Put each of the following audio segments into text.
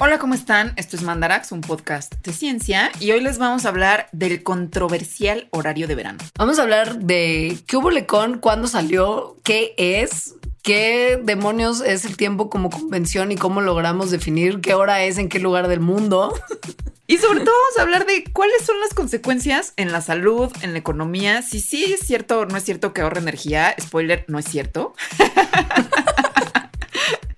Hola, ¿cómo están? Esto es Mandarax, un podcast de ciencia, y hoy les vamos a hablar del controversial horario de verano. Vamos a hablar de qué hubo lecón, cuándo salió, qué es, qué demonios es el tiempo como convención y cómo logramos definir qué hora es en qué lugar del mundo. Y sobre todo vamos a hablar de cuáles son las consecuencias en la salud, en la economía, si sí es cierto o no es cierto que ahorra energía. Spoiler, no es cierto.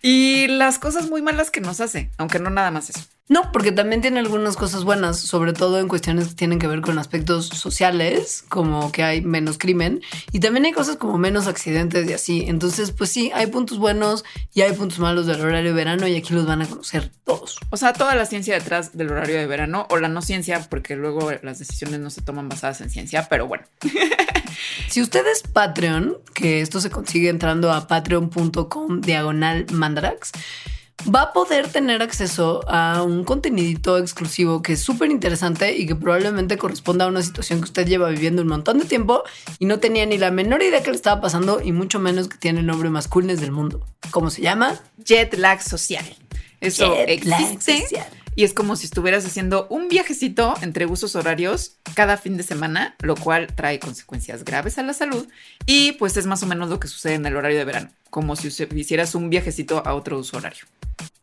y las cosas muy malas que nos hace, aunque no nada más eso. No, porque también tiene algunas cosas buenas, sobre todo en cuestiones que tienen que ver con aspectos sociales, como que hay menos crimen, y también hay cosas como menos accidentes y así. Entonces, pues sí, hay puntos buenos y hay puntos malos del horario de verano y aquí los van a conocer todos. O sea, toda la ciencia detrás del horario de verano o la no ciencia, porque luego las decisiones no se toman basadas en ciencia, pero bueno. si usted es Patreon, que esto se consigue entrando a patreon.com diagonal mandarax, va a poder tener acceso a un contenidito exclusivo que es súper interesante y que probablemente corresponda a una situación que usted lleva viviendo un montón de tiempo y no tenía ni la menor idea que le estaba pasando y mucho menos que tiene el nombre más cool del mundo. ¿Cómo se llama? Jet lag social. Eso existe. Y es como si estuvieras haciendo un viajecito entre usos horarios cada fin de semana, lo cual trae consecuencias graves a la salud. Y pues es más o menos lo que sucede en el horario de verano, como si hicieras un viajecito a otro uso horario.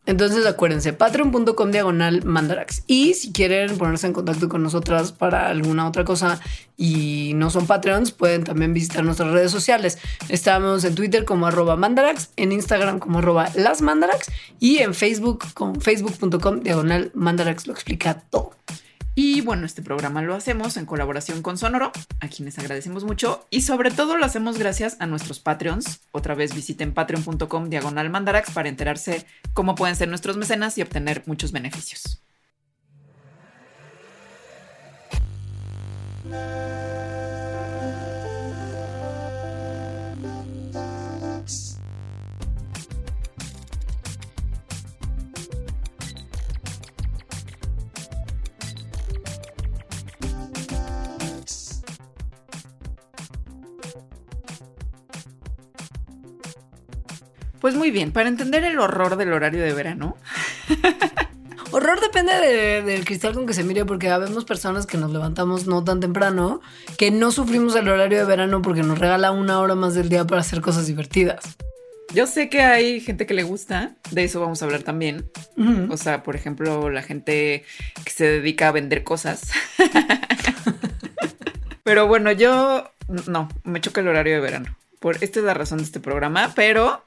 Entonces acuérdense, patreon.com diagonal mandarax. Y si quieren ponerse en contacto con nosotras para alguna otra cosa y no son Patreons, pueden también visitar nuestras redes sociales. Estamos en Twitter como arroba mandarax, en Instagram como arroba las mandarax y en Facebook con facebook.com diagonal mandarax. Lo explica todo. Y bueno, este programa lo hacemos en colaboración con Sonoro, a quienes agradecemos mucho y sobre todo lo hacemos gracias a nuestros Patreons. Otra vez visiten patreon.com diagonal mandarax para enterarse cómo pueden ser nuestros mecenas y obtener muchos beneficios. Pues muy bien, para entender el horror del horario de verano. Horror depende del cristal con que se mire, porque habemos personas que nos levantamos no tan temprano, que no sufrimos el horario de verano porque nos regala una hora más del día para hacer cosas divertidas. Yo sé que hay gente que le gusta, de eso vamos a hablar también. O sea, por ejemplo, la gente que se dedica a vender cosas. pero bueno, yo no, me choca el horario de verano. Por, esta es la razón de este programa, pero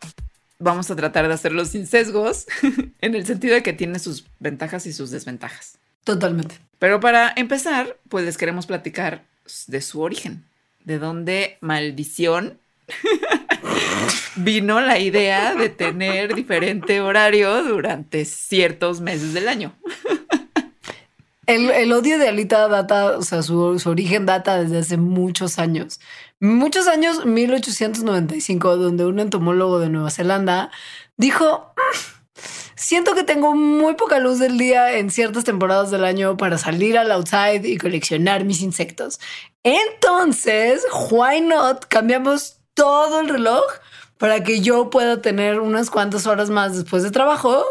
vamos a tratar de hacerlo sin sesgos, en el sentido de que tiene sus ventajas y sus desventajas. Totalmente. Pero para empezar, pues les queremos platicar de su origen, de dónde maldición vino la idea de tener diferente horario durante ciertos meses del año. El, odio de Alita data, o sea, su, su, origen data desde hace muchos años. Muchos años, 1895, donde un entomólogo de Nueva Zelanda dijo, mm, siento que tengo muy poca luz del día en ciertas temporadas del año para salir al outside y coleccionar mis insectos. Entonces, why not? Cambiamos todo el reloj para que yo pueda tener unas cuantas horas más después de trabajo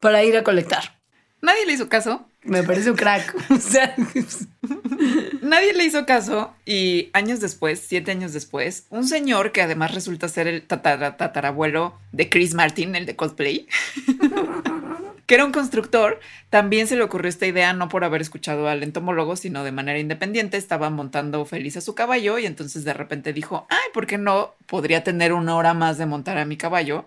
para ir a colectar. Nadie le hizo caso. Me parece un crack. nadie le hizo caso y años después, siete años después, un señor que además resulta ser el tatarabuelo de Chris Martin, el de cosplay, que era un constructor, también se le ocurrió esta idea no por haber escuchado al entomólogo, sino de manera independiente. Estaba montando feliz a su caballo y entonces de repente dijo, ay, ¿por qué no? Podría tener una hora más de montar a mi caballo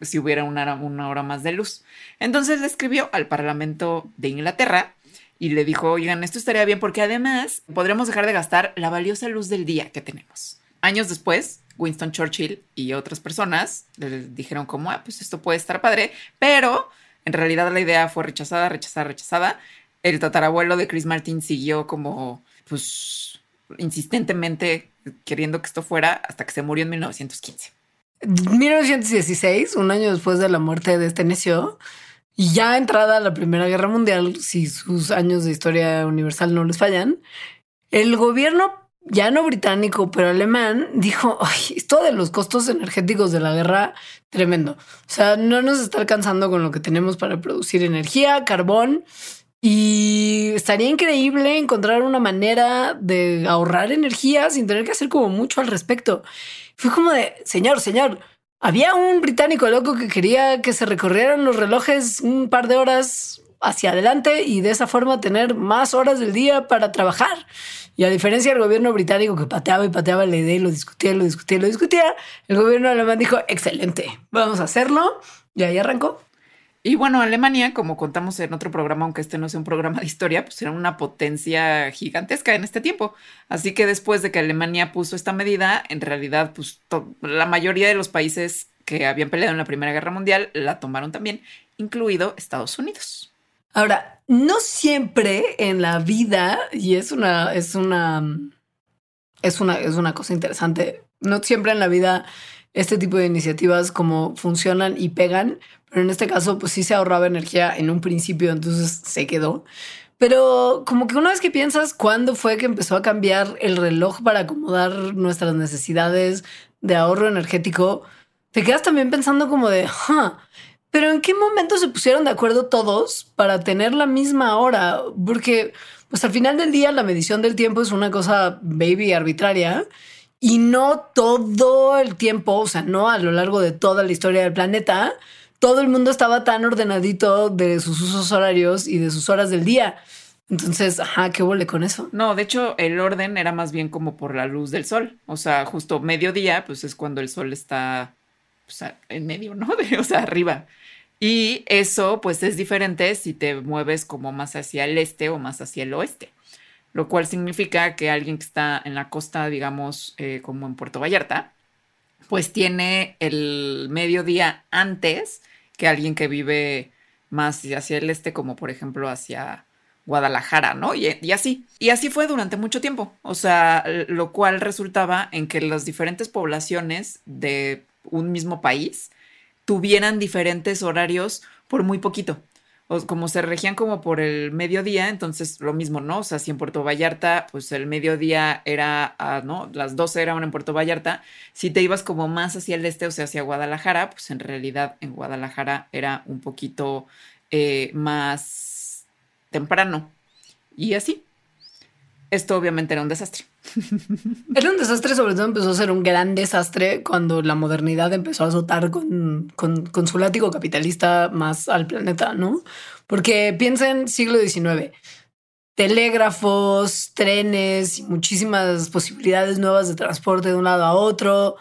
si hubiera una, una hora más de luz. Entonces le escribió al Parlamento de Inglaterra y le dijo, oigan, esto estaría bien porque además podremos dejar de gastar la valiosa luz del día que tenemos. Años después, Winston Churchill y otras personas le dijeron como, ah, pues esto puede estar padre, pero en realidad la idea fue rechazada, rechazada, rechazada. El tatarabuelo de Chris Martin siguió como, pues, insistentemente queriendo que esto fuera hasta que se murió en 1915. 1916, un año después de la muerte de este necio, y ya entrada la Primera Guerra Mundial, si sus años de historia universal no les fallan, el gobierno ya no británico, pero alemán, dijo, Ay, esto de los costos energéticos de la guerra, tremendo. O sea, no nos está alcanzando con lo que tenemos para producir energía, carbón, y estaría increíble encontrar una manera de ahorrar energía sin tener que hacer como mucho al respecto. Fue como de, señor, señor, había un británico loco que quería que se recorrieran los relojes un par de horas hacia adelante y de esa forma tener más horas del día para trabajar. Y a diferencia del gobierno británico que pateaba y pateaba la idea y lo discutía, lo discutía, lo discutía, el gobierno alemán dijo, excelente, vamos a hacerlo. Y ahí arrancó. Y bueno, Alemania, como contamos en otro programa, aunque este no sea un programa de historia, pues era una potencia gigantesca en este tiempo. Así que después de que Alemania puso esta medida, en realidad, pues la mayoría de los países que habían peleado en la Primera Guerra Mundial la tomaron también, incluido Estados Unidos. Ahora, no siempre en la vida, y es una, es una, es una, es una cosa interesante, no siempre en la vida este tipo de iniciativas como funcionan y pegan, pero en este caso pues sí se ahorraba energía en un principio, entonces se quedó. Pero como que una vez que piensas cuándo fue que empezó a cambiar el reloj para acomodar nuestras necesidades de ahorro energético, te quedas también pensando como de, pero ¿en qué momento se pusieron de acuerdo todos para tener la misma hora? Porque pues al final del día la medición del tiempo es una cosa baby arbitraria y no todo el tiempo, o sea, no a lo largo de toda la historia del planeta, todo el mundo estaba tan ordenadito de sus usos horarios y de sus horas del día. Entonces, ajá, ¿qué huele con eso? No, de hecho, el orden era más bien como por la luz del sol. O sea, justo mediodía, pues es cuando el sol está en medio, ¿no? o sea, arriba. Y eso, pues es diferente si te mueves como más hacia el este o más hacia el oeste lo cual significa que alguien que está en la costa, digamos, eh, como en Puerto Vallarta, pues tiene el mediodía antes que alguien que vive más hacia el este, como por ejemplo hacia Guadalajara, ¿no? Y, y, así. Y así fue durante mucho tiempo. O sea, lo cual resultaba en que las diferentes poblaciones de un mismo país tuvieran diferentes horarios por muy poquito o como se regían como por el mediodía, entonces lo mismo, ¿no? O sea, si en Puerto Vallarta, pues el mediodía era, ¿no? Las 12 eran en Puerto Vallarta, si te ibas como más hacia el este, o sea, hacia Guadalajara, pues en realidad en Guadalajara era un poquito eh, más temprano. Y así. Esto obviamente era un desastre. Era un desastre, sobre todo empezó a ser un gran desastre cuando la modernidad empezó a azotar con, con, su látigo capitalista más al planeta, ¿no? Porque piensen siglo XIX, telégrafos, trenes y muchísimas posibilidades nuevas de transporte de un lado a otro.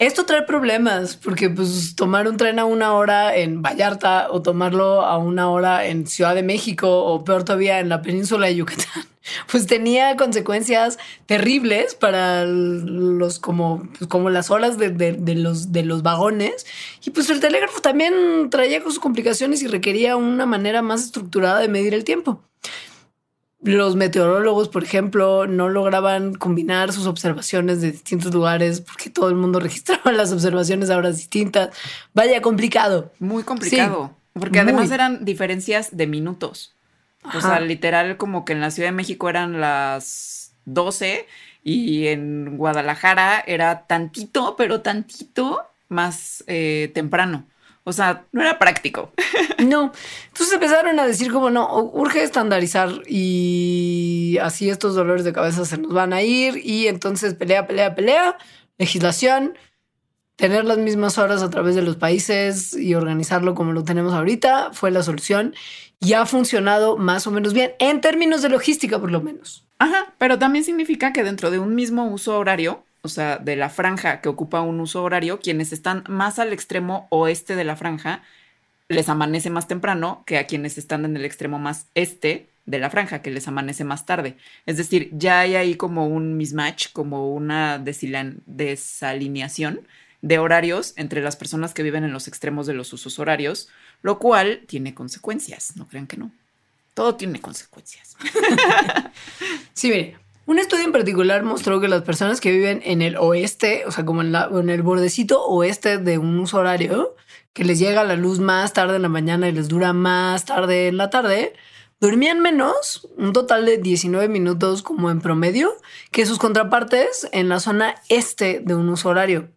Esto trae problemas porque pues tomar un tren a una hora en Vallarta o tomarlo a una hora en Ciudad de México o peor todavía en la península de Yucatán, pues tenía consecuencias terribles para los como, pues, como las horas de, de, los, de los vagones. Y pues el telégrafo también traía sus complicaciones y requería una manera más estructurada de medir el tiempo los meteorólogos, por ejemplo, no lograban combinar sus observaciones de distintos lugares porque todo el mundo registraba las observaciones a horas distintas. Vaya, complicado. Muy complicado. porque además eran diferencias de minutos. O sea, literal, como que en la Ciudad de México eran las 12 y en Guadalajara era tantito, pero tantito más eh, temprano. O sea, no era práctico. No. Entonces empezaron a decir como no, urge estandarizar y así estos dolores de cabeza se nos van a ir y entonces pelea, pelea, pelea, legislación, tener las mismas horas a través de los países y organizarlo como lo tenemos ahorita fue la solución y ha funcionado más o menos bien en términos de logística por lo menos. Ajá, pero también significa que dentro de un mismo uso horario o sea, de la franja que ocupa un uso horario, quienes están más al extremo oeste de la franja, les amanece más temprano que a quienes están en el extremo más este de la franja, que les amanece más tarde. Es decir, ya hay ahí como un mismatch, como una desalineación de horarios entre las personas que viven en los extremos de los usos horarios, lo cual tiene consecuencias, no crean que no. Todo tiene consecuencias. sí, mire, un estudio en particular mostró que las personas que viven en el oeste, o sea, como en, en el bordecito oeste de un uso horario, que les llega la luz más tarde en la mañana y les dura más tarde en la tarde, dormían menos, un total de 19 minutos como en promedio, que sus contrapartes en la zona este de un uso horario.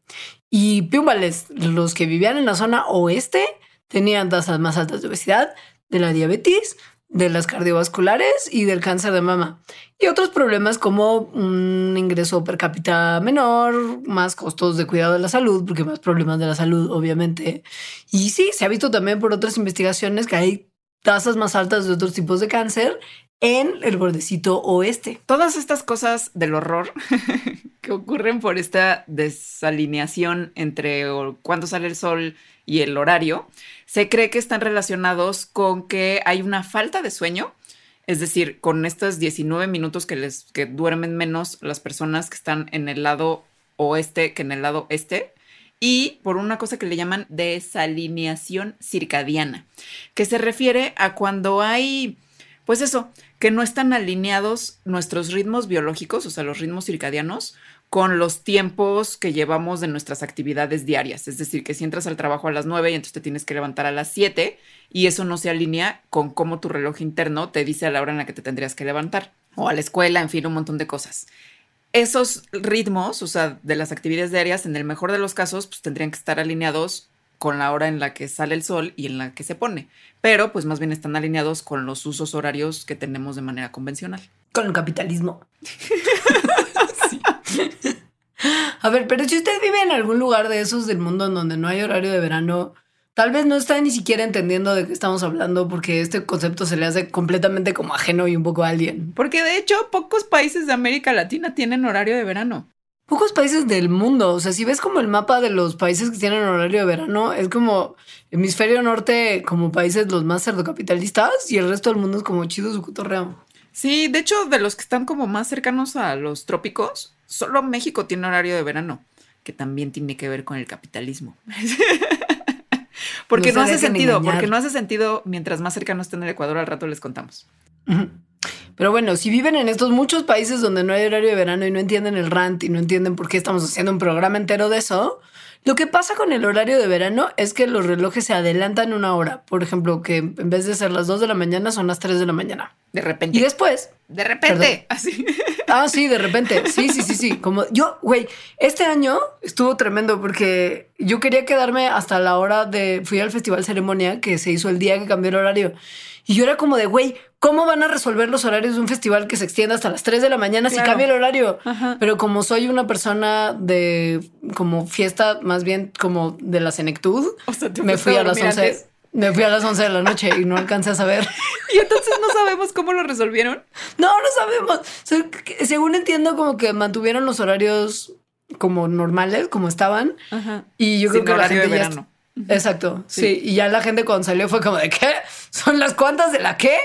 Y pímbales, los que vivían en la zona oeste tenían tasas más altas de obesidad, de la diabetes, de las cardiovasculares y del cáncer de mama. Y otros problemas como un ingreso per cápita menor, más costos de cuidado de la salud, porque más problemas de la salud, obviamente. Y sí, se ha visto también por otras investigaciones que hay tasas más altas de otros tipos de cáncer en el bordecito oeste. Todas estas cosas del horror que ocurren por esta desalineación entre cuándo sale el sol y el horario, se cree que están relacionados con que hay una falta de sueño, es decir, con estos 19 minutos que les que duermen menos las personas que están en el lado oeste que en el lado este, y por una cosa que le llaman desalineación circadiana, que se refiere a cuando hay, pues eso, que no están alineados nuestros ritmos biológicos, o sea, los ritmos circadianos, con los tiempos que llevamos de nuestras actividades diarias. Es decir, que si entras al trabajo a las 9 y entonces te tienes que levantar a las 7 y eso no se alinea con cómo tu reloj interno te dice a la hora en la que te tendrías que levantar o a la escuela, en fin, un montón de cosas. Esos ritmos, o sea, de las actividades diarias, en el mejor de los casos, pues tendrían que estar alineados con la hora en la que sale el sol y en la que se pone. Pero pues más bien están alineados con los usos horarios que tenemos de manera convencional. Con el capitalismo. A ver, pero si usted vive en algún lugar de esos del mundo en donde no hay horario de verano, tal vez no está ni siquiera entendiendo de qué estamos hablando porque este concepto se le hace completamente como ajeno y un poco alien. Porque de hecho pocos países de América Latina tienen horario de verano. Pocos países del mundo, o sea, si ves como el mapa de los países que tienen horario de verano, es como hemisferio norte como países los más cerdocapitalistas y el resto del mundo es como chido su cotorreo. Sí, de hecho, de los que están como más cercanos a los trópicos, solo México tiene horario de verano, que también tiene que ver con el capitalismo. porque no, hace sentido, porque no hace sentido mientras más cercano estén el Ecuador, al rato les contamos. Pero bueno, si viven en estos muchos países donde no hay horario de verano y no entienden el rant y no entienden por qué estamos haciendo un programa entero de eso, lo que pasa con el horario de verano es que los relojes se adelantan una hora. Por ejemplo, que en vez de ser las 2 de la mañana son las 3 de la mañana. De repente. Y después. De repente. Así. Ah, sí, de repente. Sí, sí, sí, sí. Como yo, güey, este año estuvo tremendo porque yo quería quedarme hasta la hora de. Fui al Festival Ceremonia que se hizo el día que cambió el horario. Y yo era como de, güey, ¿cómo van a resolver los horarios de un festival que se extienda hasta las 3 de la mañana si cambia el horario? Pero como soy una persona de como fiesta, más bien como de la senectud, me fui a las 11. Me fui a las 11 de la noche y no alcancé a saber. y entonces no sabemos cómo lo resolvieron. No, no sabemos. según entiendo, como que mantuvieron los horarios como normales, como estaban. Y yo creo que la gente de verano. Exacto, sí. Y ya la gente cuando salió fue como de ¿qué? ¿Son las cuantas de la qué?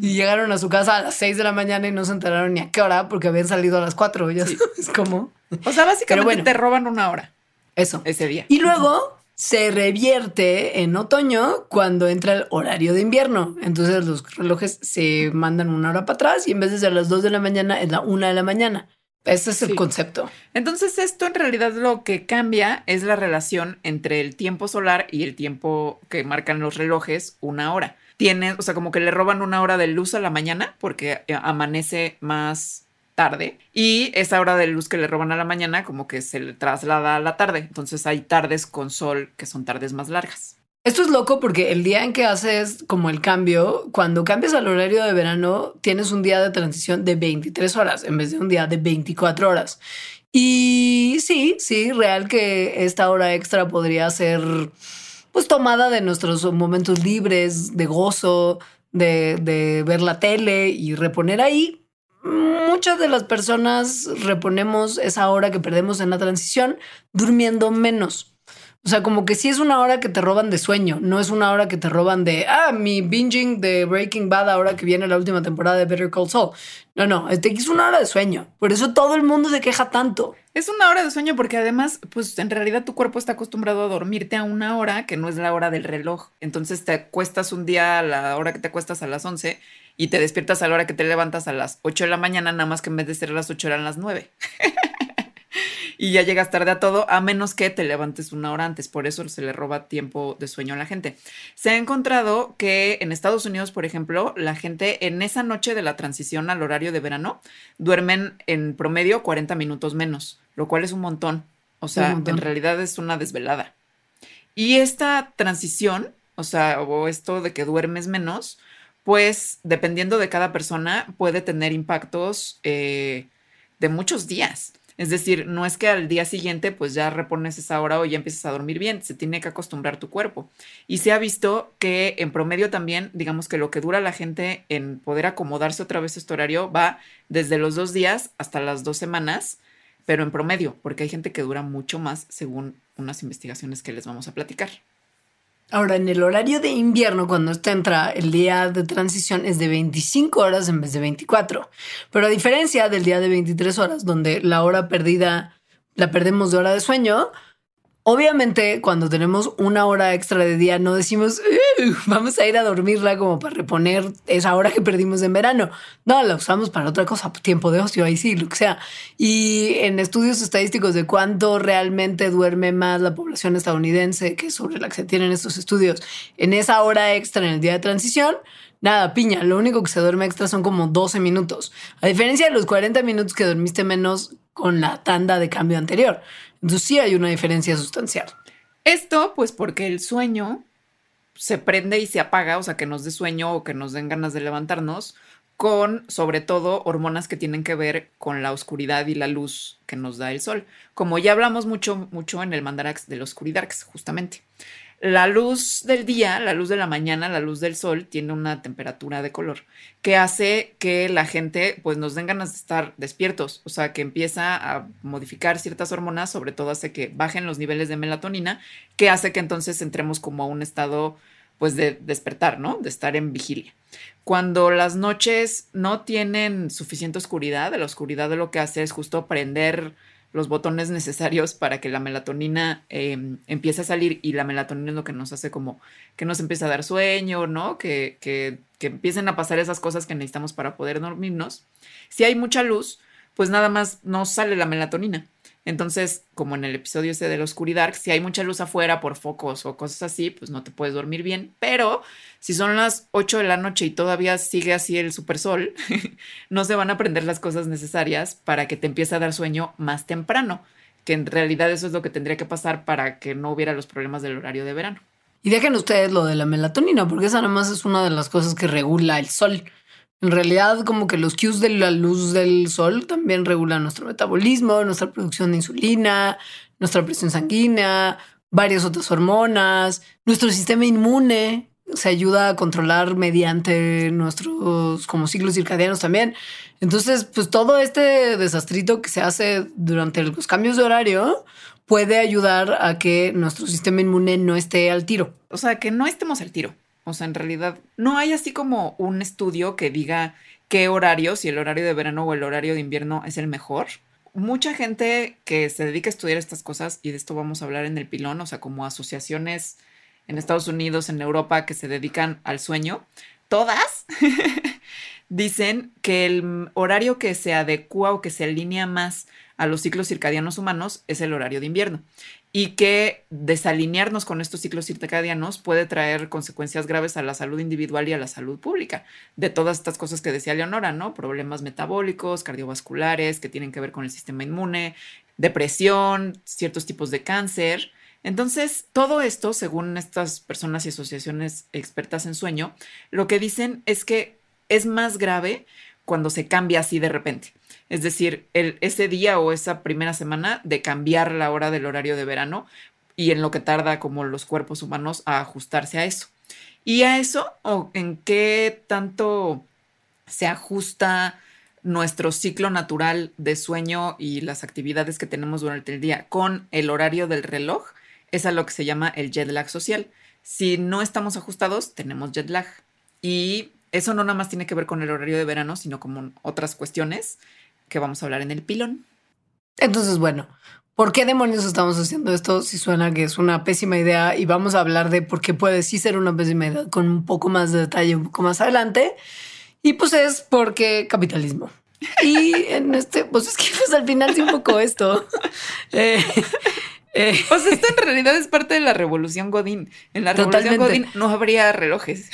Y llegaron a su casa a las 6 de la mañana y no se enteraron ni a qué hora porque habían salido a las 4. Ya es como. O sea, básicamente te roban una hora. Eso. Ese día. Y luego se revierte en otoño cuando entra el horario de invierno. Entonces los relojes se mandan una hora para atrás y en vez de ser las 2 de la mañana es la 1 de la mañana. Ese es el concepto. Entonces, esto en realidad lo que cambia es la relación entre el tiempo solar y el tiempo que marcan los relojes, una hora. Tiene, o sea, como que le roban una hora de luz a la mañana porque eh, amanece más tarde y esa hora de luz que le roban a la mañana como que se le traslada a la tarde. Entonces hay tardes con sol que son tardes más largas. Esto es loco porque el día en que haces como el cambio, cuando cambias al horario de verano, tienes un día de transición de 23 horas en vez de un día de 24 horas. Y sí, sí, real que esta hora extra podría ser pues tomada de nuestros momentos libres, de gozo, de, de ver la tele y reponer ahí. Muchas de las personas reponemos esa hora que perdemos en la transición durmiendo menos. O sea, como que sí es una hora que te roban de sueño, no es una hora que te roban de, ah, mi binging de Breaking Bad ahora que viene la última temporada de Better Call Saul. No, no, este es una hora de sueño. Por eso todo el mundo se queja tanto. Es una hora de sueño porque además, pues en realidad tu cuerpo está acostumbrado a dormirte a una hora que no es la hora del reloj. Entonces te acuestas un día a la hora que te acuestas a las 11 y te despiertas a la hora que te levantas a las 8 de la mañana, nada más que en vez de ser a las 8 eran las 9. y ya llegas tarde a todo, a menos que te levantes una hora antes. Por eso se le roba tiempo de sueño a la gente. Se ha encontrado que en Estados Unidos, por ejemplo, la gente en esa noche de la transición al horario de verano duermen en promedio 40 minutos menos, lo cual es un montón. O sea, en realidad es una desvelada. Y esta transición, o sea, o esto de que duermes menos, pues dependiendo de cada persona puede tener impactos eh, de muchos días. Es decir, no es que al día siguiente pues ya repones esa hora o ya empiezas a dormir bien, se tiene que acostumbrar tu cuerpo. Y se ha visto que en promedio también, digamos que lo que dura la gente en poder acomodarse otra vez a este horario va desde los dos días hasta las dos semanas, pero en promedio, porque hay gente que dura mucho más según unas investigaciones que les vamos a platicar. Ahora, en el horario de invierno, cuando esto entra, el día de transición es de 25 horas en vez de 24. Pero a diferencia del día de 23 horas, donde la hora perdida la perdemos de hora de sueño, Obviamente, cuando tenemos una hora extra de día, no decimos vamos a ir a dormirla como para reponer esa hora que perdimos en verano. No, la usamos para otra cosa, tiempo de ocio, ahí sí, lo que sea. Y en estudios estadísticos de cuánto realmente duerme más la población estadounidense, que sobre la que se tienen estos estudios, en esa hora extra en el día de transición, nada, piña, lo único que se duerme extra son como 12 minutos. A diferencia de los 40 minutos que dormiste menos con la tanda de cambio anterior. Entonces sí hay una diferencia sustancial. Esto, pues porque el sueño se prende y se apaga, o sea, que nos dé sueño o que nos den ganas de levantarnos, con sobre todo hormonas que tienen que ver con la oscuridad y la luz que nos da el sol. Como ya hablamos mucho, mucho en el mandarax de oscuridad, justamente. La luz del día, la luz de la mañana, la luz del sol tiene una temperatura de color que hace que la gente pues nos den ganas de estar despiertos, o sea, que empieza a modificar ciertas hormonas, sobre todo hace que bajen los niveles de melatonina, que hace que entonces entremos como a un estado pues de despertar, ¿no? De estar en vigilia. Cuando las noches no tienen suficiente oscuridad, la oscuridad de lo que hace es justo prender los botones necesarios para que la melatonina em, empiece a salir y la melatonina es lo que nos hace como que nos empiece a dar sueño, ¿no? Que, que, que empiecen a pasar esas cosas que necesitamos para poder dormirnos. Si hay mucha luz, pues nada más no sale la melatonina. Entonces, como en el episodio ese de la oscuridad, si hay mucha luz afuera por focos o cosas así, pues no te puedes dormir bien. Pero si son las 8 de la noche y todavía sigue así el supersol, no se van a aprender las cosas necesarias para que te empiece a dar sueño más temprano, que en realidad eso es lo que tendría que pasar para que no hubiera los problemas del horario de verano. Y dejen ustedes lo de la melatonina, porque esa nada más es una de las cosas que regula el sol. En realidad, como que los cues de la luz del sol también regulan nuestro metabolismo, nuestra producción de insulina, nuestra presión sanguínea, varias otras hormonas, nuestro sistema inmune se ayuda a controlar mediante nuestros como ciclos circadianos también. Entonces, pues todo este desastrito que se hace durante los cambios de horario puede ayudar a que nuestro sistema inmune no esté al tiro. O sea, que no estemos al tiro. O sea, en realidad no hay así como un estudio que diga qué horario, si el horario de verano o el horario de invierno es el mejor. Mucha gente que se dedica a estudiar estas cosas, y de esto vamos a hablar en el pilón, o sea, como asociaciones en Estados Unidos, en Europa, que se dedican al sueño, todas dicen que el horario que se adecua o que se alinea más a los ciclos circadianos humanos es el horario de invierno y que desalinearnos con estos ciclos circadianos puede traer consecuencias graves a la salud individual y a la salud pública. De todas estas cosas que decía Leonora, ¿no? Problemas metabólicos, cardiovasculares que tienen que ver con el sistema inmune, depresión, ciertos tipos de cáncer. Entonces, todo esto, según estas personas y asociaciones expertas en sueño, lo que dicen es que es más grave cuando se cambia así de repente. Es decir, ese día o esa primera semana de cambiar la hora del horario de verano y en lo que tarda como los cuerpos humanos a ajustarse a eso. Y a eso, o en qué tanto se ajusta nuestro ciclo natural de sueño y las actividades que tenemos durante el día con el horario del reloj, es a lo que se llama el jet lag social. Si no estamos ajustados, tenemos jet lag. Y eso no nada más tiene que ver con el horario de verano, sino como otras cuestiones que vamos a hablar en el pilón. Entonces, bueno, ¿por qué demonios estamos haciendo esto si suena que es una pésima idea? Y vamos a hablar de por qué puede sí ser una pésima idea con un poco más de detalle un poco más adelante. Y pues es porque capitalismo. Y en este, pues es que pues al final sí un poco esto. Eh, eh. Sea, esto en realidad es parte de la revolución Godín. En la revolución Godín no habría relojes.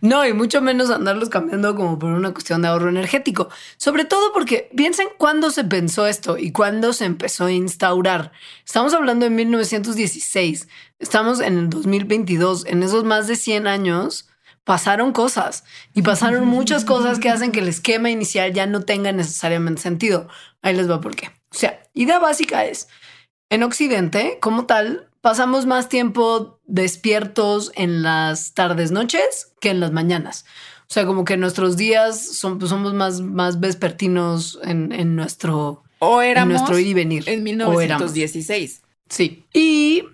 No, y mucho menos andarlos cambiando como por una cuestión de ahorro energético. Sobre todo porque piensen cuándo se pensó esto y cuándo se empezó a instaurar. Estamos hablando de 1916, estamos en el 2022, en esos más de 100 años pasaron cosas y pasaron muchas cosas que hacen que el esquema inicial ya no tenga necesariamente sentido. Ahí les va por qué. O sea, idea básica es, en Occidente, como tal, pasamos más tiempo despiertos en las tardes, noches que en las mañanas. O sea, como que nuestros días son, pues, somos más, más vespertinos en, nuestro, o éramos nuestro ir y venir. En 1916. Sí. Y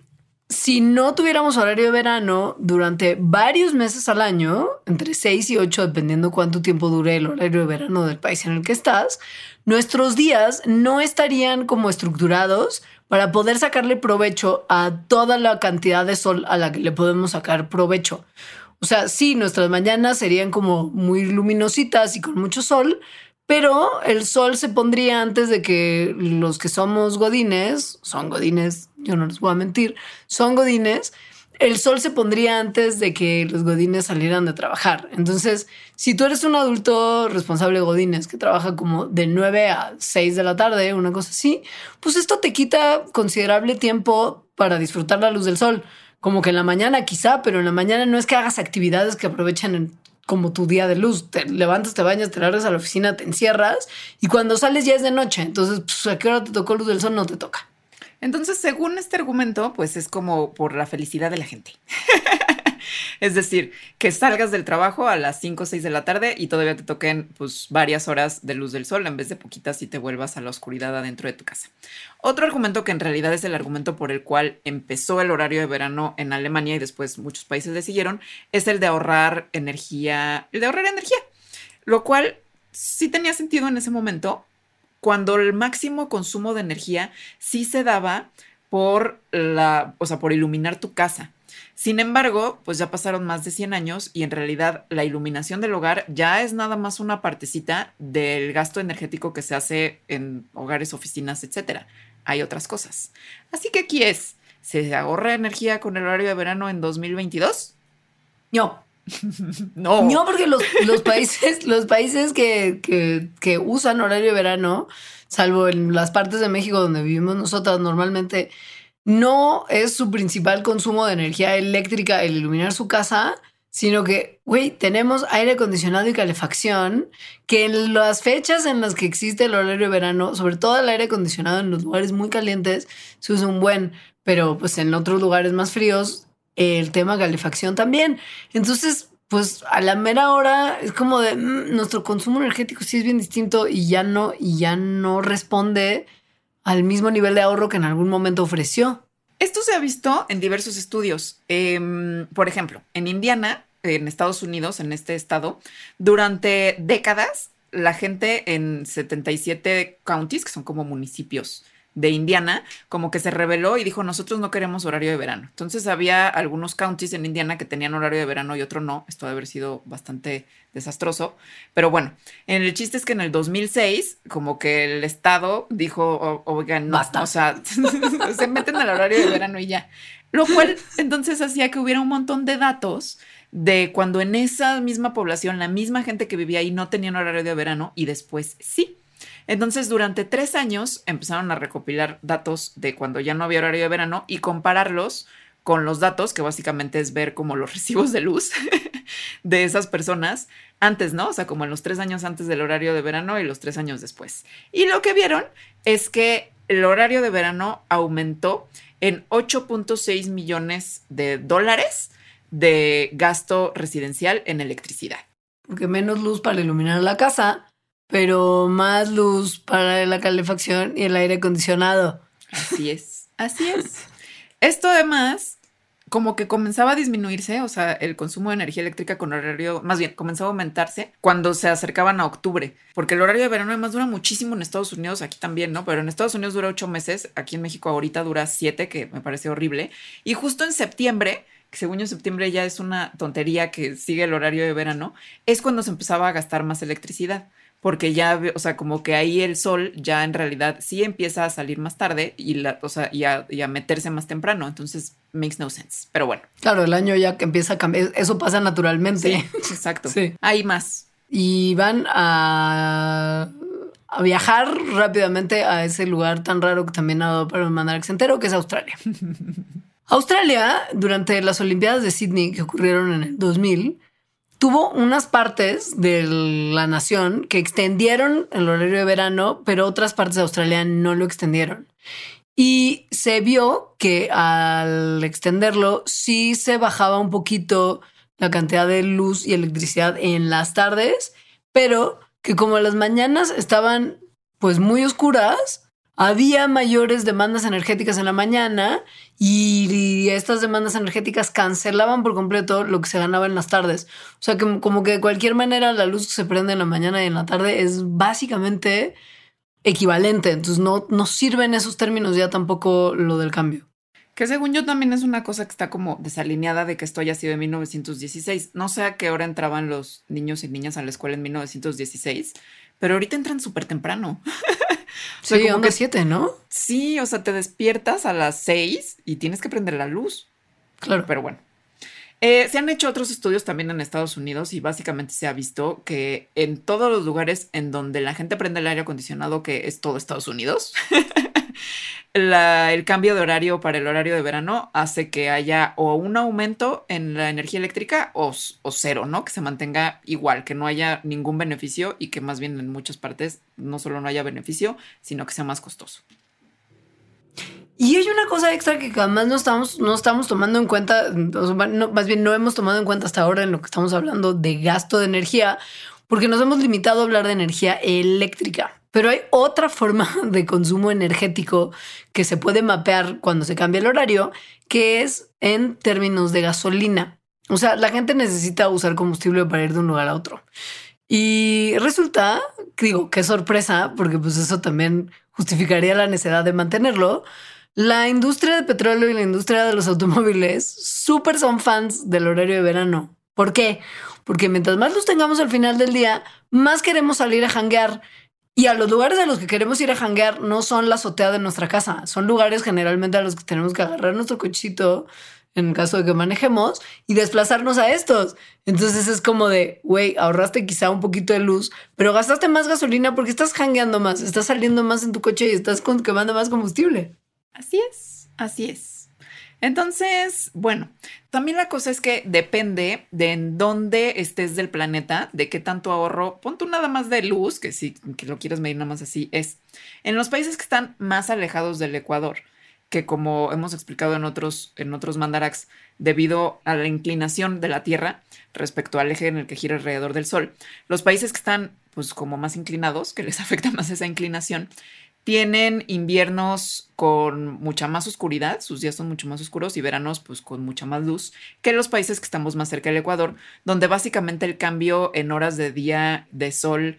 si no tuviéramos horario de verano durante varios meses al año, entre 6 y 8, dependiendo cuánto tiempo dure el horario de verano del país en el que estás, nuestros días no estarían como estructurados para poder sacarle provecho a toda la cantidad de sol a la que le podemos sacar provecho. O sea, sí, nuestras mañanas serían como muy luminositas y con mucho sol, pero el sol se pondría antes de que los que somos godines, son godines, yo no les voy a mentir, son godines, el sol se pondría antes de que los godines salieran de trabajar. Entonces, si tú eres un adulto responsable de godines que trabaja como de 9 a 6 de la tarde, una cosa así, pues esto te quita considerable tiempo para disfrutar la luz del sol. Como que en la mañana quizá, pero en la mañana no es que hagas actividades que aprovechen como tu día de luz. Te levantas, te bañas, te largas a la oficina, te encierras y cuando sales ya es de noche. Entonces, pues, ¿a qué hora te tocó luz del sol? No te toca. Entonces, según este argumento, pues es como por la felicidad de la gente. es decir, que salgas del trabajo a las 5 o 6 de la tarde y todavía te toquen pues varias horas de luz del sol en vez de poquitas y te vuelvas a la oscuridad adentro de tu casa. Otro argumento que en realidad es el argumento por el cual empezó el horario de verano en Alemania y después muchos países le siguieron, es el de ahorrar energía, el de ahorrar energía, lo cual sí tenía sentido en ese momento, cuando el máximo consumo de energía sí se daba por la, o sea, por iluminar tu casa. Sin embargo, pues ya pasaron más de 100 años y en realidad la iluminación del hogar ya es nada más una partecita del gasto energético que se hace en hogares, oficinas, etcétera. Hay otras cosas. Así que aquí es, ¿se ahorra energía con el horario de verano en 2022? No. no. No, porque los, países, los países que, que, usan horario de verano, salvo en las partes de México donde vivimos nosotras normalmente, no es su principal consumo de energía eléctrica el iluminar su casa, sino que, güey, tenemos aire acondicionado y calefacción, que en las fechas en las que existe el horario de verano, sobre todo el aire acondicionado en los lugares muy calientes, se usa un buen, pero pues en otros lugares más fríos el tema calefacción también. Entonces, pues a la mera hora es como de mm, nuestro consumo energético sí es bien distinto y ya no, y ya no responde al mismo nivel de ahorro que en algún momento ofreció. Esto se ha visto en diversos estudios. Em, por ejemplo, en Indiana, en Estados Unidos, en este estado, durante décadas, la gente en 77 counties, que son como municipios de Indiana, como que se reveló y dijo, nosotros no queremos horario de verano. Entonces había algunos counties en Indiana que tenían horario de verano y otro no. Esto debe haber sido bastante desastroso. Pero bueno, en el chiste es que en el 2006, como que el Estado dijo, oigan, no, o sea, se meten al horario de verano y ya. Lo cual entonces hacía que hubiera un montón de datos de cuando en esa misma población, la misma gente que vivía ahí no tenían horario de verano y después sí. Entonces, durante tres años empezaron a recopilar datos de cuando ya no había horario de verano y compararlos con los datos, que básicamente es ver como los recibos de luz de esas personas antes, ¿no? O sea, como en los tres años antes del horario de verano y los tres años después. Y lo que vieron es que el horario de verano aumentó en 8.6 millones de dólares de gasto residencial en electricidad. Porque menos luz para iluminar la casa pero más luz para la calefacción y el aire acondicionado. Así es, así es. Esto además, como que comenzaba a disminuirse, o sea, el consumo de energía eléctrica con horario, más bien, comenzaba a aumentarse cuando se acercaban a octubre, porque el horario de verano además dura muchísimo en Estados Unidos, aquí también, ¿no? Pero en Estados Unidos dura ocho meses, aquí en México ahorita dura siete, que me parece horrible, y justo en septiembre según yo septiembre ya es una tontería que sigue el horario de verano, es cuando se empezaba a gastar más electricidad porque ya, o sea, como que ahí el sol ya en realidad sí empieza a salir más tarde y, la, o sea, y a, meterse más temprano. Entonces, makes no sense. Pero bueno. Claro, el año ya que empieza a cambiar, eso pasa naturalmente. Sí, exacto. Sí. Hay más. Y van a, a viajar rápidamente a ese lugar tan raro que también ha dado para un mandar entero, que es Australia. Australia, durante las Olimpiadas de Sydney que ocurrieron en el 2000, tuvo unas partes de la nación que extendieron el horario de verano, pero otras partes de Australia no lo extendieron. Y se vio que al extenderlo sí se bajaba un poquito la cantidad de luz y electricidad en las tardes, pero que como las mañanas estaban pues muy oscuras, había mayores demandas energéticas en la mañana y estas demandas energéticas cancelaban por completo lo que se ganaba en las tardes. O sea, que como que de cualquier manera la luz se prende en la mañana y en la tarde es básicamente equivalente. Entonces no, no sirve en esos términos ya tampoco lo del cambio. Que según yo también es una cosa que está como desalineada de que esto haya sido en 1916. No sé a qué hora entraban los niños y niñas a la escuela en 1916, pero ahorita entran súper temprano. Sí, como que siete, ¿no? Sí, o sea, te despiertas a las seis y tienes que prender la luz. Claro. Pero bueno. Eh, se han hecho otros estudios también en Estados Unidos y básicamente se ha visto que en todos los lugares en donde la gente prende el aire acondicionado, que es todo Estados Unidos, el cambio de horario para el horario de verano hace que haya o un aumento en la energía eléctrica o, cero, ¿no? Que se mantenga igual, que no haya ningún beneficio y que más bien en muchas partes no solo no haya beneficio, sino que sea más costoso. Y hay una cosa extra que además no estamos, no estamos tomando en cuenta, más bien no hemos tomado en cuenta hasta ahora en lo que estamos hablando de gasto de energía, porque nos hemos limitado a hablar de energía eléctrica. Pero hay otra forma de consumo energético que se puede mapear cuando se cambia el horario, que es en términos de gasolina. O sea, la gente necesita usar combustible para ir de un lugar a otro. Y resulta, digo, qué sorpresa, porque pues eso también justificaría la necesidad de mantenerlo. La industria de petróleo y la industria de los automóviles súper son fans del horario de verano. ¿Por qué? Porque mientras más luz tengamos al final del día, más queremos salir a janguear y a los lugares a los que queremos ir a janguear no son la azotea de nuestra casa, son lugares generalmente a los que tenemos que agarrar nuestro cochito en caso de que manejemos y desplazarnos a estos. Entonces es como de, güey, ahorraste quizá un poquito de luz, pero gastaste más gasolina porque estás jangueando más, estás saliendo más en tu coche y estás quemando más combustible. Así es, así es. Entonces, bueno, también la cosa es que depende de en dónde estés del planeta, de qué tanto ahorro, pon tú nada más de luz, que si que lo quieres medir nada más así, es en los países que están más alejados del Ecuador, que como hemos explicado en otros, en otros debido a la inclinación de la Tierra respecto al eje en el que gira alrededor del Sol, los países que están pues como más inclinados, que les afecta más esa inclinación, tienen inviernos con mucha más oscuridad, sus días son mucho más oscuros y veranos pues con mucha más luz que los países que estamos más cerca del Ecuador, donde básicamente el cambio en horas de día de sol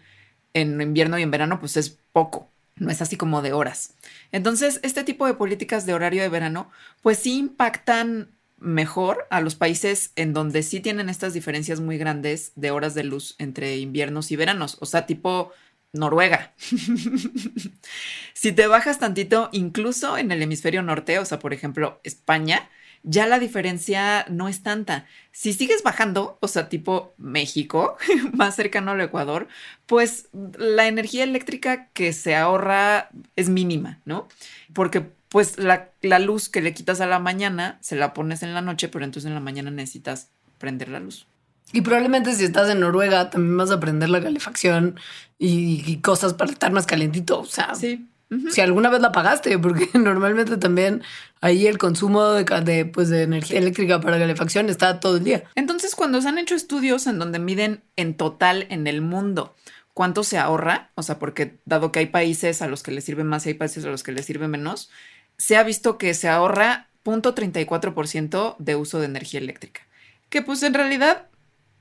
en invierno y en verano pues es poco, no es así como de horas. Entonces, este tipo de políticas de horario de verano pues sí impactan mejor a los países en donde sí tienen estas diferencias muy grandes de horas de luz entre inviernos y veranos, o sea, tipo Noruega. si te bajas tantito, incluso en el hemisferio norte, o sea, por ejemplo, España, ya la diferencia no es tanta. Si sigues bajando, o sea, tipo México, más cercano al Ecuador, pues la energía eléctrica que se ahorra es mínima, ¿no? Porque pues la, la luz que le quitas a la mañana se la pones en la noche, pero entonces en la mañana necesitas prender la luz. Y probablemente si estás en Noruega también vas a aprender la calefacción y, cosas para estar más calientito. O sea, sí. si alguna vez la pagaste, porque normalmente también ahí el consumo de, pues, de energía eléctrica para calefacción está todo el día. Entonces, cuando se han hecho estudios en donde miden en total en el mundo cuánto se ahorra, o sea, porque dado que hay países a los que les sirve más y hay países a los que les sirve menos, se ha visto que se ahorra 0.34% de uso de energía eléctrica. Que pues en realidad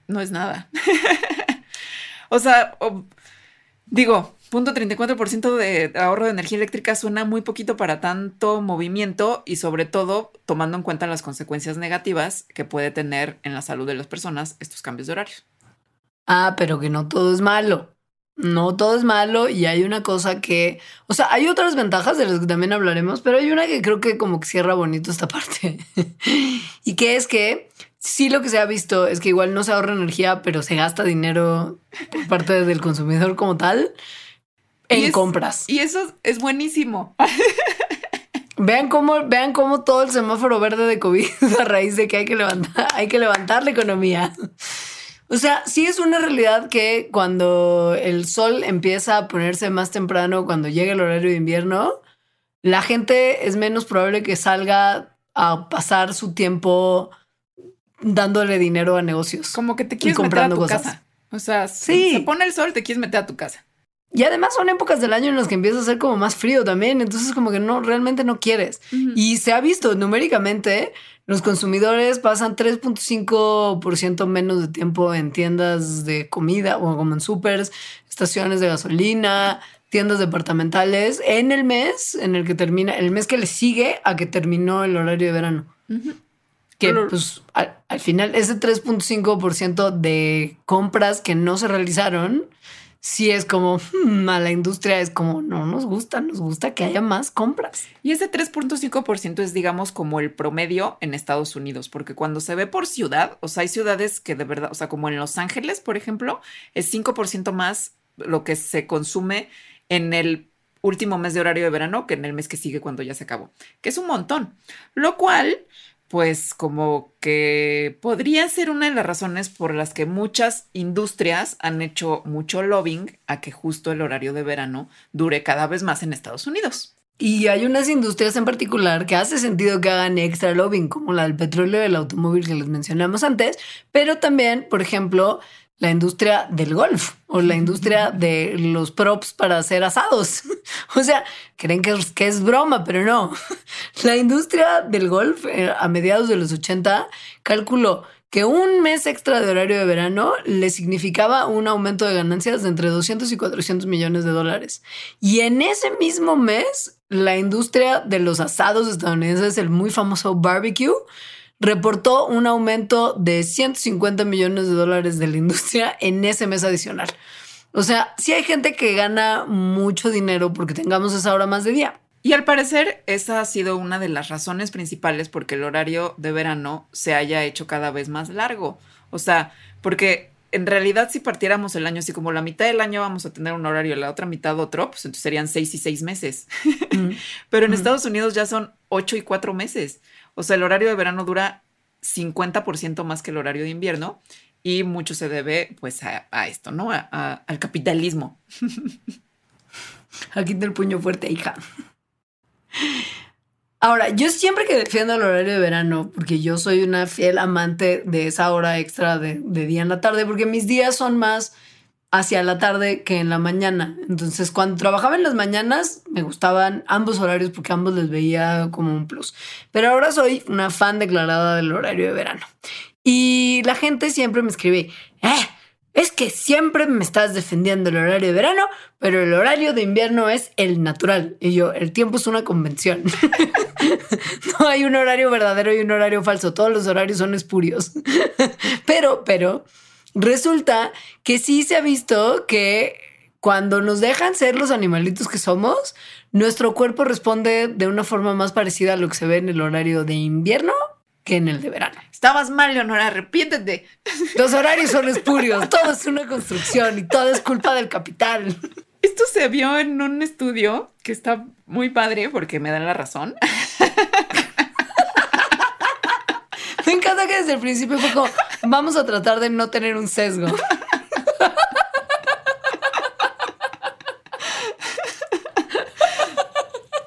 no es nada. o sea, digo, punto 34% de ahorro de energía eléctrica suena muy poquito para tanto movimiento y sobre todo tomando en cuenta las consecuencias negativas que puede tener en la salud de las personas estos cambios de horario. Ah, pero que no todo es malo. no todo es malo y hay una cosa que, o sea, hay otras ventajas de las que también hablaremos, pero hay una que creo que como que cierra bonito esta parte. y que es que sí lo que se ha visto es que igual no se ahorra energía, pero se gasta dinero por parte del consumidor como tal en compras. Y eso es buenísimo. Vean cómo, vean cómo todo el semáforo verde de COVID a raíz de que hay que levantar, hay que levantar la economía. O sea, sí es una realidad que cuando el sol empieza a ponerse más temprano, cuando llega el horario de invierno, la gente es menos probable que salga a pasar su tiempo dándole dinero a negocios. Como que te quieres comprando meter a tu casa. O sea, si se pone el sol, te quieres meter a tu casa. Y además son épocas del año en las que empieza a ser como más frío también, entonces como que no, realmente no quieres. Y se ha visto numéricamente, los consumidores pasan 3.5% menos de tiempo en tiendas de comida o como en supers, estaciones de gasolina, tiendas departamentales en el mes en el que termina, el mes que le sigue a que terminó el horario de verano. Que pues al, al final ese 3.5% de compras que no se realizaron sí es como hmm, a la industria es como no nos gusta, nos gusta que haya más compras. Y ese 3.5% es digamos como el promedio en Estados Unidos, porque cuando se ve por ciudad, o sea, hay ciudades que de verdad, o sea, como en Los Ángeles, por ejemplo, es 5% más lo que se consume en el último mes de horario de verano que en el mes que sigue cuando ya se acabó, que es un montón, lo cual pues como que podría ser una de las razones por las que muchas industrias han hecho mucho lobbying a que justo el horario de verano dure cada vez más en Estados Unidos. Y hay unas industrias en particular que hace sentido que hagan extra lobbying, como la del petróleo y el automóvil que les mencionamos antes, pero también, por ejemplo, la industria del golf o la industria de los props para hacer asados. o sea, creen que es, que es broma, pero no. la industria del golf eh, a mediados de los 80 calculó que un mes extra de horario de verano le significaba un aumento de ganancias de entre 200 y 400 millones de dólares. Y en ese mismo mes, la industria de los asados estadounidenses, el muy famoso barbecue, reportó un aumento de 150 millones de dólares de la industria en ese mes adicional. O sea, sí hay gente que gana mucho dinero porque tengamos esa hora más de día. Y al parecer esa ha sido una de las razones principales porque el horario de verano se haya hecho cada vez más largo. O sea, porque en realidad si partiéramos el año así como la mitad del año vamos a tener un horario y la otra mitad otro, pues entonces serían seis y seis meses. Mm. Pero en mm. Estados Unidos ya son ocho y cuatro meses. O sea, el horario de verano dura 50% más que el horario de invierno y mucho se debe pues a, esto, ¿no? al capitalismo. Aquí el puño fuerte, hija. Ahora, yo siempre que defiendo el horario de verano, porque yo soy una fiel amante de esa hora extra de, de día en la tarde, porque mis días son más hacia la tarde que en la mañana. Entonces, cuando trabajaba en las mañanas, me gustaban ambos horarios porque ambos les veía como un plus. Pero ahora soy una fan declarada del horario de verano. Y la gente siempre me escribe, eh, es que siempre me estás defendiendo el horario de verano, pero el horario de invierno es el natural. Y yo, el tiempo es una convención. no hay un horario verdadero y un horario falso. Todos los horarios son espurios. pero, pero Resulta que sí se ha visto que cuando nos dejan ser los animalitos que somos, nuestro cuerpo responde de una forma más parecida a lo que se ve en el horario de invierno que en el de verano. Estabas mal, Leonora, arrepiéntete. Los horarios son espurios, todo es una construcción y todo es culpa del capital. Esto se vio en un estudio que está muy padre porque me dan la razón. Me encanta que desde el principio fue como, vamos a tratar de no tener un sesgo.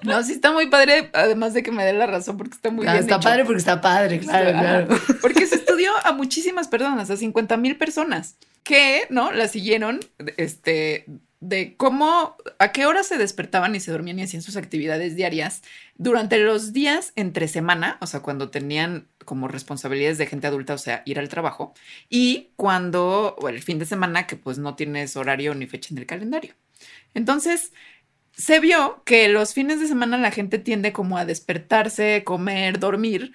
No, sí está muy padre, además de que me dé la razón porque está muy ah, bien. Está padre porque está padre, claro, claro. Porque se estudió a muchísimas personas, a 50 mil personas que, ¿no? La siguieron, este, de cómo, a qué hora se despertaban y se dormían y hacían sus actividades diarias durante los días entre semana, o sea, cuando tenían como responsabilidades de gente adulta, o sea, ir al trabajo, y cuando, el fin de semana, que pues no tienes horario ni fecha en el calendario. Entonces, se vio que los fines de semana la gente tiende como a despertarse, comer, dormir,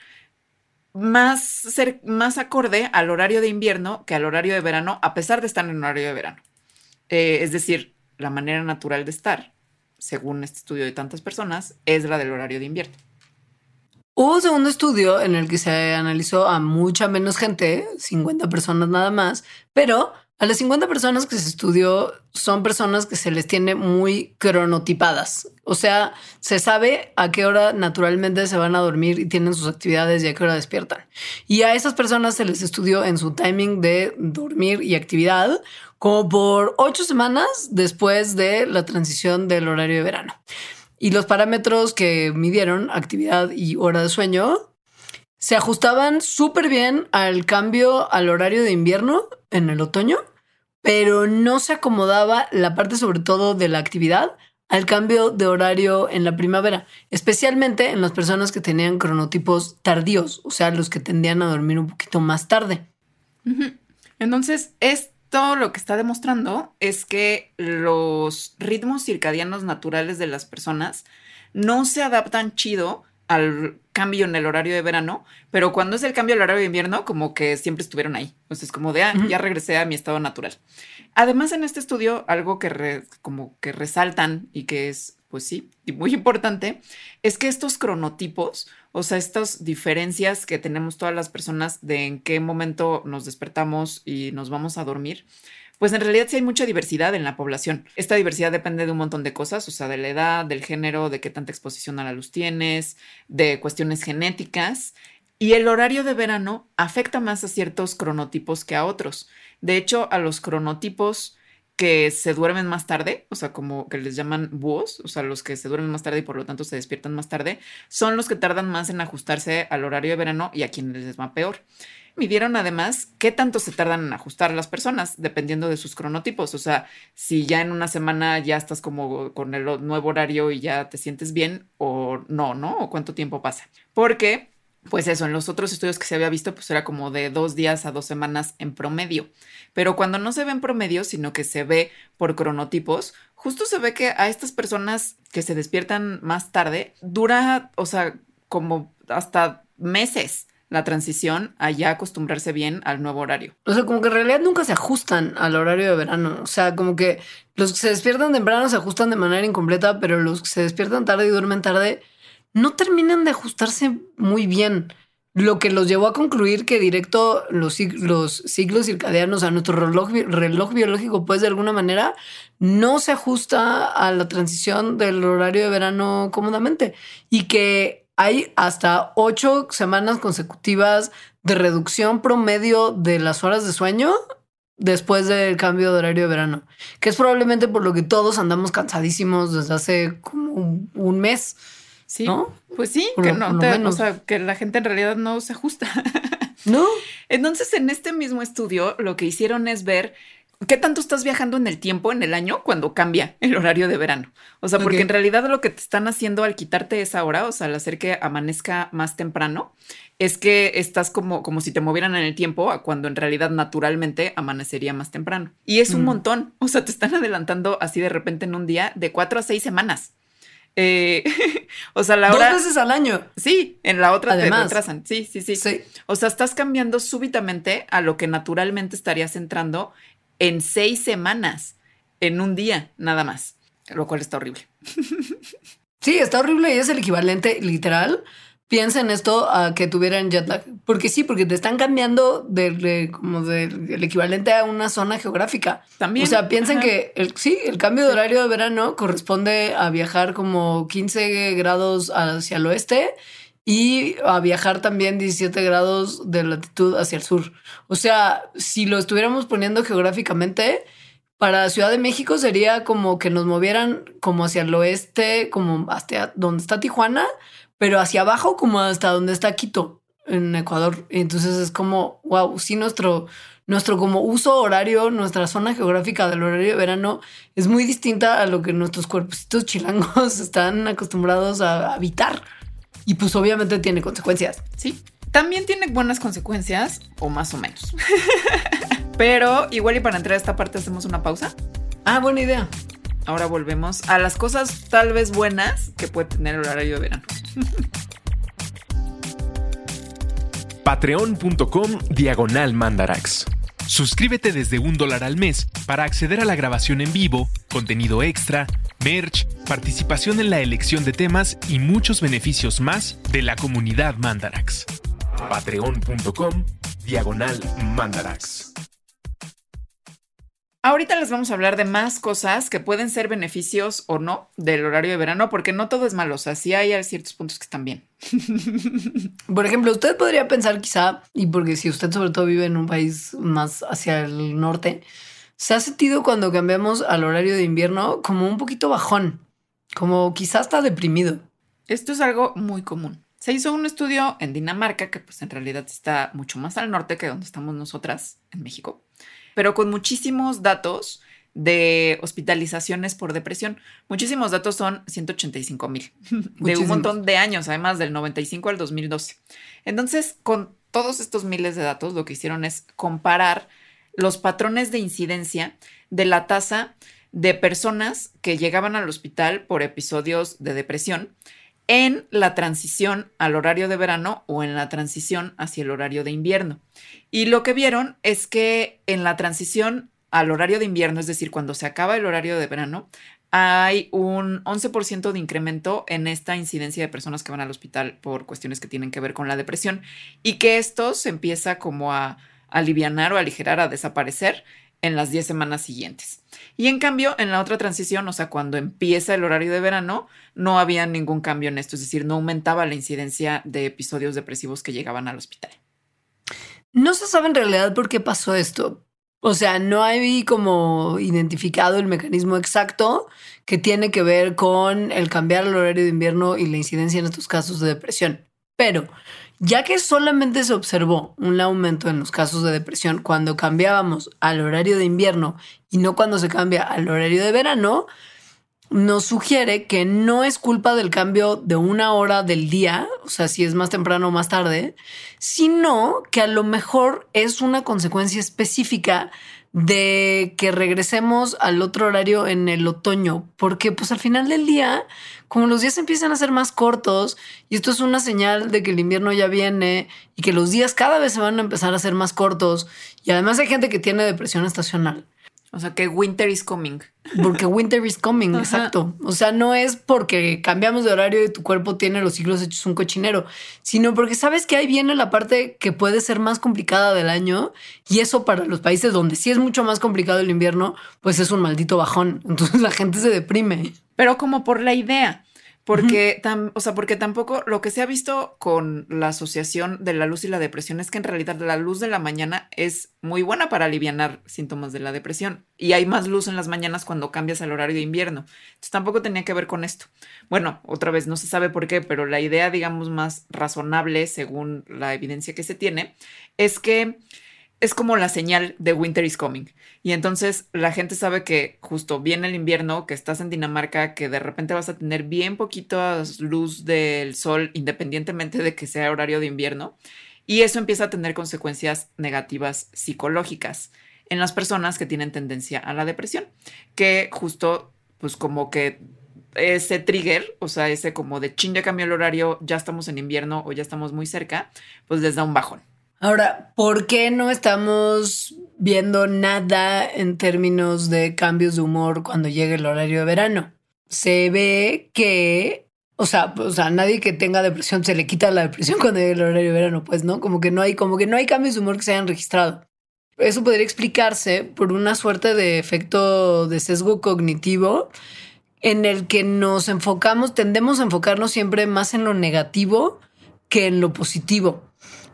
más, ser, más acorde al horario de invierno que al horario de verano, a pesar de estar en horario de verano. Eh, es decir, la manera natural de estar, según este estudio de tantas personas, es la del horario de invierno. Hubo un segundo estudio en el que se analizó a mucha menos gente, 50 personas nada más, pero a las 50 personas que se estudió son personas que se les tiene muy cronotipadas. O sea, se sabe a qué hora naturalmente se van a dormir y tienen sus actividades y a qué hora despiertan. Y a esas personas se les estudió en su timing de dormir y actividad como por ocho semanas después de la transición del horario de verano. Y los parámetros que midieron, actividad y hora de sueño, se ajustaban súper bien al cambio al horario de invierno en el otoño, pero no se acomodaba la parte sobre todo de la actividad al cambio de horario en la primavera, especialmente en las personas que tenían cronotipos tardíos, o sea, los que tendían a dormir un poquito más tarde. Entonces, es todo lo que está demostrando es que los ritmos circadianos naturales de las personas no se adaptan chido al cambio en el horario de verano, pero cuando es el cambio al horario de invierno, como que siempre estuvieron ahí. Entonces, como de, ah, ya regresé a mi estado natural. Además, en este estudio, algo que como que resaltan y que es, pues sí, y muy importante, es que estos cronotipos, o sea, estas diferencias que tenemos todas las personas de en qué momento nos despertamos y nos vamos a dormir, pues en realidad sí hay mucha diversidad en la población. Esta diversidad depende de un montón de cosas, o sea, de la edad, del género, de qué tanta exposición a la luz tienes, de cuestiones genéticas. Y el horario de verano afecta más a ciertos cronotipos que a otros. De hecho, a los cronotipos que se duermen más tarde, o sea, como que les llaman búhos, o sea, los que se duermen más tarde y por lo tanto se despiertan más tarde, son los que tardan más en ajustarse al horario de verano y a quienes les va peor. Midieron además qué tanto se tardan en ajustar las personas, dependiendo de sus cronotipos. O sea, si ya en una semana ya estás como con el nuevo horario y ya te sientes bien o no, ¿no? O cuánto tiempo pasa. Porque pues eso, en los otros estudios que se había visto, pues era como de dos días a dos semanas en promedio. Pero cuando no se ve en promedio, sino que se ve por cronotipos, justo se ve que a estas personas que se despiertan más tarde, dura, o sea, como hasta meses la transición a ya acostumbrarse bien al nuevo horario. O sea, como que en realidad nunca se ajustan al horario de verano. O sea, como que los que se despiertan temprano se ajustan de manera incompleta, pero los que se despiertan tarde y duermen tarde no terminan de ajustarse muy bien. Lo que los llevó a concluir que directo los, los ciclos circadianos, a nuestro reloj, reloj biológico, pues de alguna manera no se ajusta a la transición del horario de verano cómodamente y que hay hasta ocho semanas consecutivas de reducción promedio de las horas de sueño después del cambio de horario de verano, que es probablemente por lo que todos andamos cansadísimos desde hace como un mes. Sí. Pues sí, que no, o sea, que la gente en realidad no se ajusta. No. Entonces, en este mismo estudio, lo que hicieron es ver qué tanto estás viajando en el tiempo, en el año, cuando cambia el horario de verano. O sea, porque en realidad lo que te están haciendo al quitarte esa hora, o sea, al hacer que amanezca más temprano, es que estás como, como si te movieran en el tiempo a cuando en realidad naturalmente amanecería más temprano. Y es un mm. montón. O sea, te están adelantando así de repente en un día de cuatro a seis semanas. Eh, o sea, la hora. Dos veces al año. Sí, en la otra te retrasan. Sí, sí, sí, sí. O sea, estás cambiando súbitamente a lo que naturalmente estarías entrando en seis semanas, en un día, nada más. Lo cual está horrible. Sí, está horrible y es el equivalente literal piensa en esto a que tuvieran jet lag. Porque sí, porque te están cambiando de, como del equivalente a una zona geográfica. También. O sea, piensen que el, sí, el cambio de horario de verano corresponde a viajar como 15 grados hacia el oeste y a viajar también 17 grados de latitud hacia el sur. O sea, si lo estuviéramos poniendo geográficamente, para Ciudad de México sería como que nos movieran como hacia el oeste, como hasta donde está Tijuana, pero hacia abajo como hasta donde está Quito en Ecuador. Entonces es como, wow, sí, nuestro, nuestro como uso horario, nuestra zona geográfica del horario de verano es muy distinta a lo que nuestros cuerpecitos chilangos están acostumbrados a habitar. Y pues obviamente tiene consecuencias. Sí, también tiene buenas consecuencias, o más o menos. Pero igual y para entrar a esta parte hacemos una pausa. Ah, buena idea. Ahora volvemos a las cosas tal vez buenas que puede tener el horario de verano. Patreon.com diagonal mandarax. Suscríbete desde un dólar al mes para acceder a la grabación en vivo contenido extra, merch, participación en la elección de temas y muchos beneficios más de la comunidad Mandarax. Patreon.com Diagonal Mandarax. Ahorita les vamos a hablar de más cosas que pueden ser beneficios o no del horario de verano, porque no todo es malo. O sea, sí hay ciertos puntos que están bien. Por ejemplo, usted podría pensar quizá, y porque si usted sobre todo vive en un país más hacia el norte, se ha sentido cuando cambiamos al horario de invierno como un poquito bajón, como quizás está deprimido. Esto es algo muy común. Se hizo un estudio en Dinamarca, que pues en realidad está mucho más al norte que donde estamos nosotras, en México pero con muchísimos datos de hospitalizaciones por depresión. Muchísimos datos son 185 mil, de un montón de años, además del 95 al 2012. Entonces, con todos estos miles de datos, lo que hicieron es comparar los patrones de incidencia de la tasa de personas que llegaban al hospital por episodios de depresión en la transición al horario de verano o en la transición hacia el horario de invierno. Y lo que vieron es que en la transición al horario de invierno, es decir, cuando se acaba el horario de verano, hay un 11% de incremento en esta incidencia de personas que van al hospital por cuestiones que tienen que ver con la depresión y que esto se empieza como a alivianar o aligerar, a desaparecer en las 10 semanas siguientes. Y en cambio, en la otra transición, o sea, cuando empieza el horario de verano, no había ningún cambio en esto, es decir, no aumentaba la incidencia de episodios depresivos que llegaban al hospital. No se sabe en realidad por qué pasó esto. O sea, no hay como identificado el mecanismo exacto que tiene que ver con el cambiar el horario de invierno y la incidencia en estos casos de depresión. Pero ya que solamente se observó un aumento en los casos de depresión cuando cambiábamos al horario de invierno y no cuando se cambia al horario de verano, nos sugiere que no es culpa del cambio de una hora del día, o sea, si es más temprano o más tarde, sino que a lo mejor es una consecuencia específica de que regresemos al otro horario en el otoño, porque pues al final del día, como los días empiezan a ser más cortos y esto es una señal de que el invierno ya viene y que los días cada vez se van a empezar a ser más cortos y además hay gente que tiene depresión estacional. O sea, que winter is coming. Porque winter is coming, exacto. O sea, no es porque cambiamos de horario y tu cuerpo tiene los siglos hechos un cochinero, sino porque sabes que ahí viene la parte que puede ser más complicada del año y eso para los países donde sí es mucho más complicado el invierno, pues es un maldito bajón. Entonces la gente se deprime. Pero como por la idea. Porque, o sea, porque tampoco lo que se ha visto con la asociación de la luz y la depresión es que en realidad la luz de la mañana es muy buena para aliviar síntomas de la depresión y hay más luz en las mañanas cuando cambias al horario de invierno. Entonces tampoco tenía que ver con esto. Bueno, otra vez no se sabe por qué, pero la idea, digamos, más razonable según la evidencia que se tiene es que es como la señal de winter is coming. Y entonces la gente sabe que justo viene el invierno, que estás en Dinamarca, que de repente vas a tener bien poquita luz del sol independientemente de que sea horario de invierno. Y eso empieza a tener consecuencias negativas psicológicas en las personas que tienen tendencia a la depresión, que justo pues como que ese trigger, o sea, ese como de chin, ya cambió el horario, ya estamos en invierno o ya estamos muy cerca, pues les da un bajón. Ahora, ¿por qué no estamos viendo nada en términos de cambios de humor cuando llegue el horario de verano? Se ve que, o sea, o sea, nadie que tenga depresión se le quita la depresión cuando llegue el horario de verano, pues, ¿no? Como que no hay, como que no hay cambios de humor que se hayan registrado. Eso podría explicarse por una suerte de efecto de sesgo cognitivo en el que nos enfocamos, tendemos a enfocarnos siempre más en lo negativo que en lo positivo.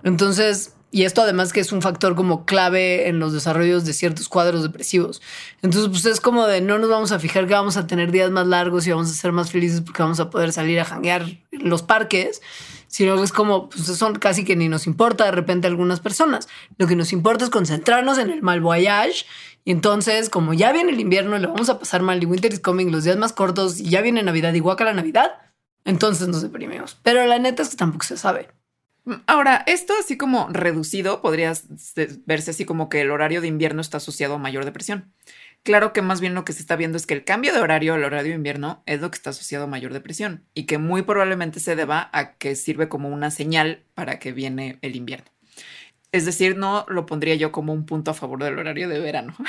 Entonces, y esto además que es un factor como clave en los desarrollos de ciertos cuadros depresivos. Entonces, pues es como de no nos vamos a fijar que vamos a tener días más largos y vamos a ser más felices porque vamos a poder salir a janguear los parques, sino que es como, pues eso casi que ni nos importa de repente algunas personas. Lo que nos importa es concentrarnos en el mal voyage. Y entonces, como ya viene el invierno y lo vamos a pasar mal y winter is coming, los días más cortos y ya viene Navidad y la Navidad, entonces nos deprimimos. Pero la neta es que tampoco se sabe. Ahora, esto así como reducido podría verse así como que el horario de invierno está asociado a mayor depresión. Claro que más bien lo que se está viendo es que el cambio de horario al horario de invierno es lo que está asociado a mayor depresión y que muy probablemente se deba a que sirve como una señal para que viene el invierno. Es decir, no lo pondría yo como un punto a favor del horario de verano.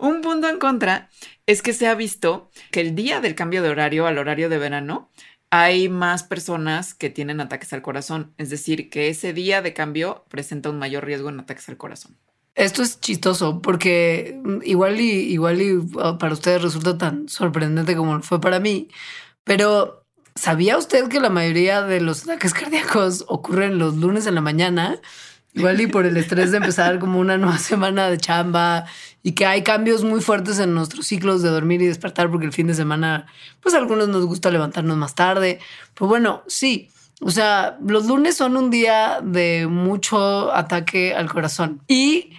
Un punto en contra es que se ha visto que el día del cambio de horario al horario de verano hay más personas que tienen ataques al corazón. Es decir, que ese día de cambio presenta un mayor riesgo en ataques al corazón. Esto es chistoso porque igual y igual y ah, para ustedes resulta tan sorprendente como fue para mí, pero ¿sabía usted que la mayoría de los ataques cardíacos ocurren los lunes en la mañana? Igual y por el estrés de empezar como una nueva semana de chamba y que hay cambios muy fuertes en nuestros ciclos de dormir y despertar porque el fin de semana, pues algunos nos gusta levantarnos más tarde. Pues bueno, sí. O sea, los lunes son un día de mucho ataque al corazón. Y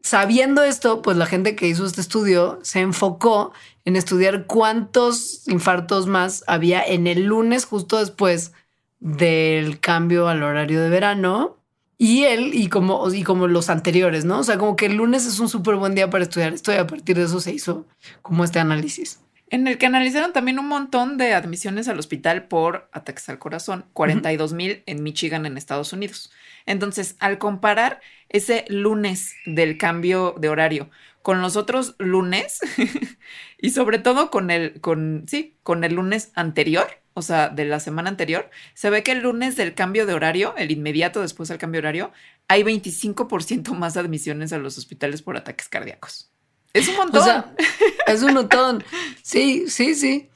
sabiendo esto, pues la gente que hizo este estudio se enfocó en estudiar cuántos infartos más había en el lunes justo después del cambio al horario de verano y él y como, y como los anteriores, ¿no? O sea, como que el lunes es un súper buen día para estudiar esto y a partir de eso se hizo como este análisis. En el que analizaron también un montón de admisiones al hospital por ataques al corazón, 42 mil en Michigan, en Estados Unidos. Entonces, al comparar ese lunes del cambio de horario con los otros lunes y sobre todo con el, con, sí, con el lunes anterior, o sea, de la semana anterior, se ve que el lunes del cambio de horario, el inmediato después del cambio de horario, hay 25% más admisiones a los hospitales por ataques cardíacos. Es un montón. O sea, es un montón. Sí, sí, sí.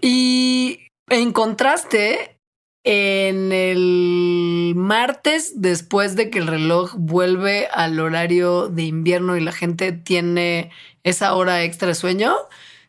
Y en contraste, en el martes, después de que el reloj vuelve al horario de invierno y la gente tiene esa hora extra de sueño,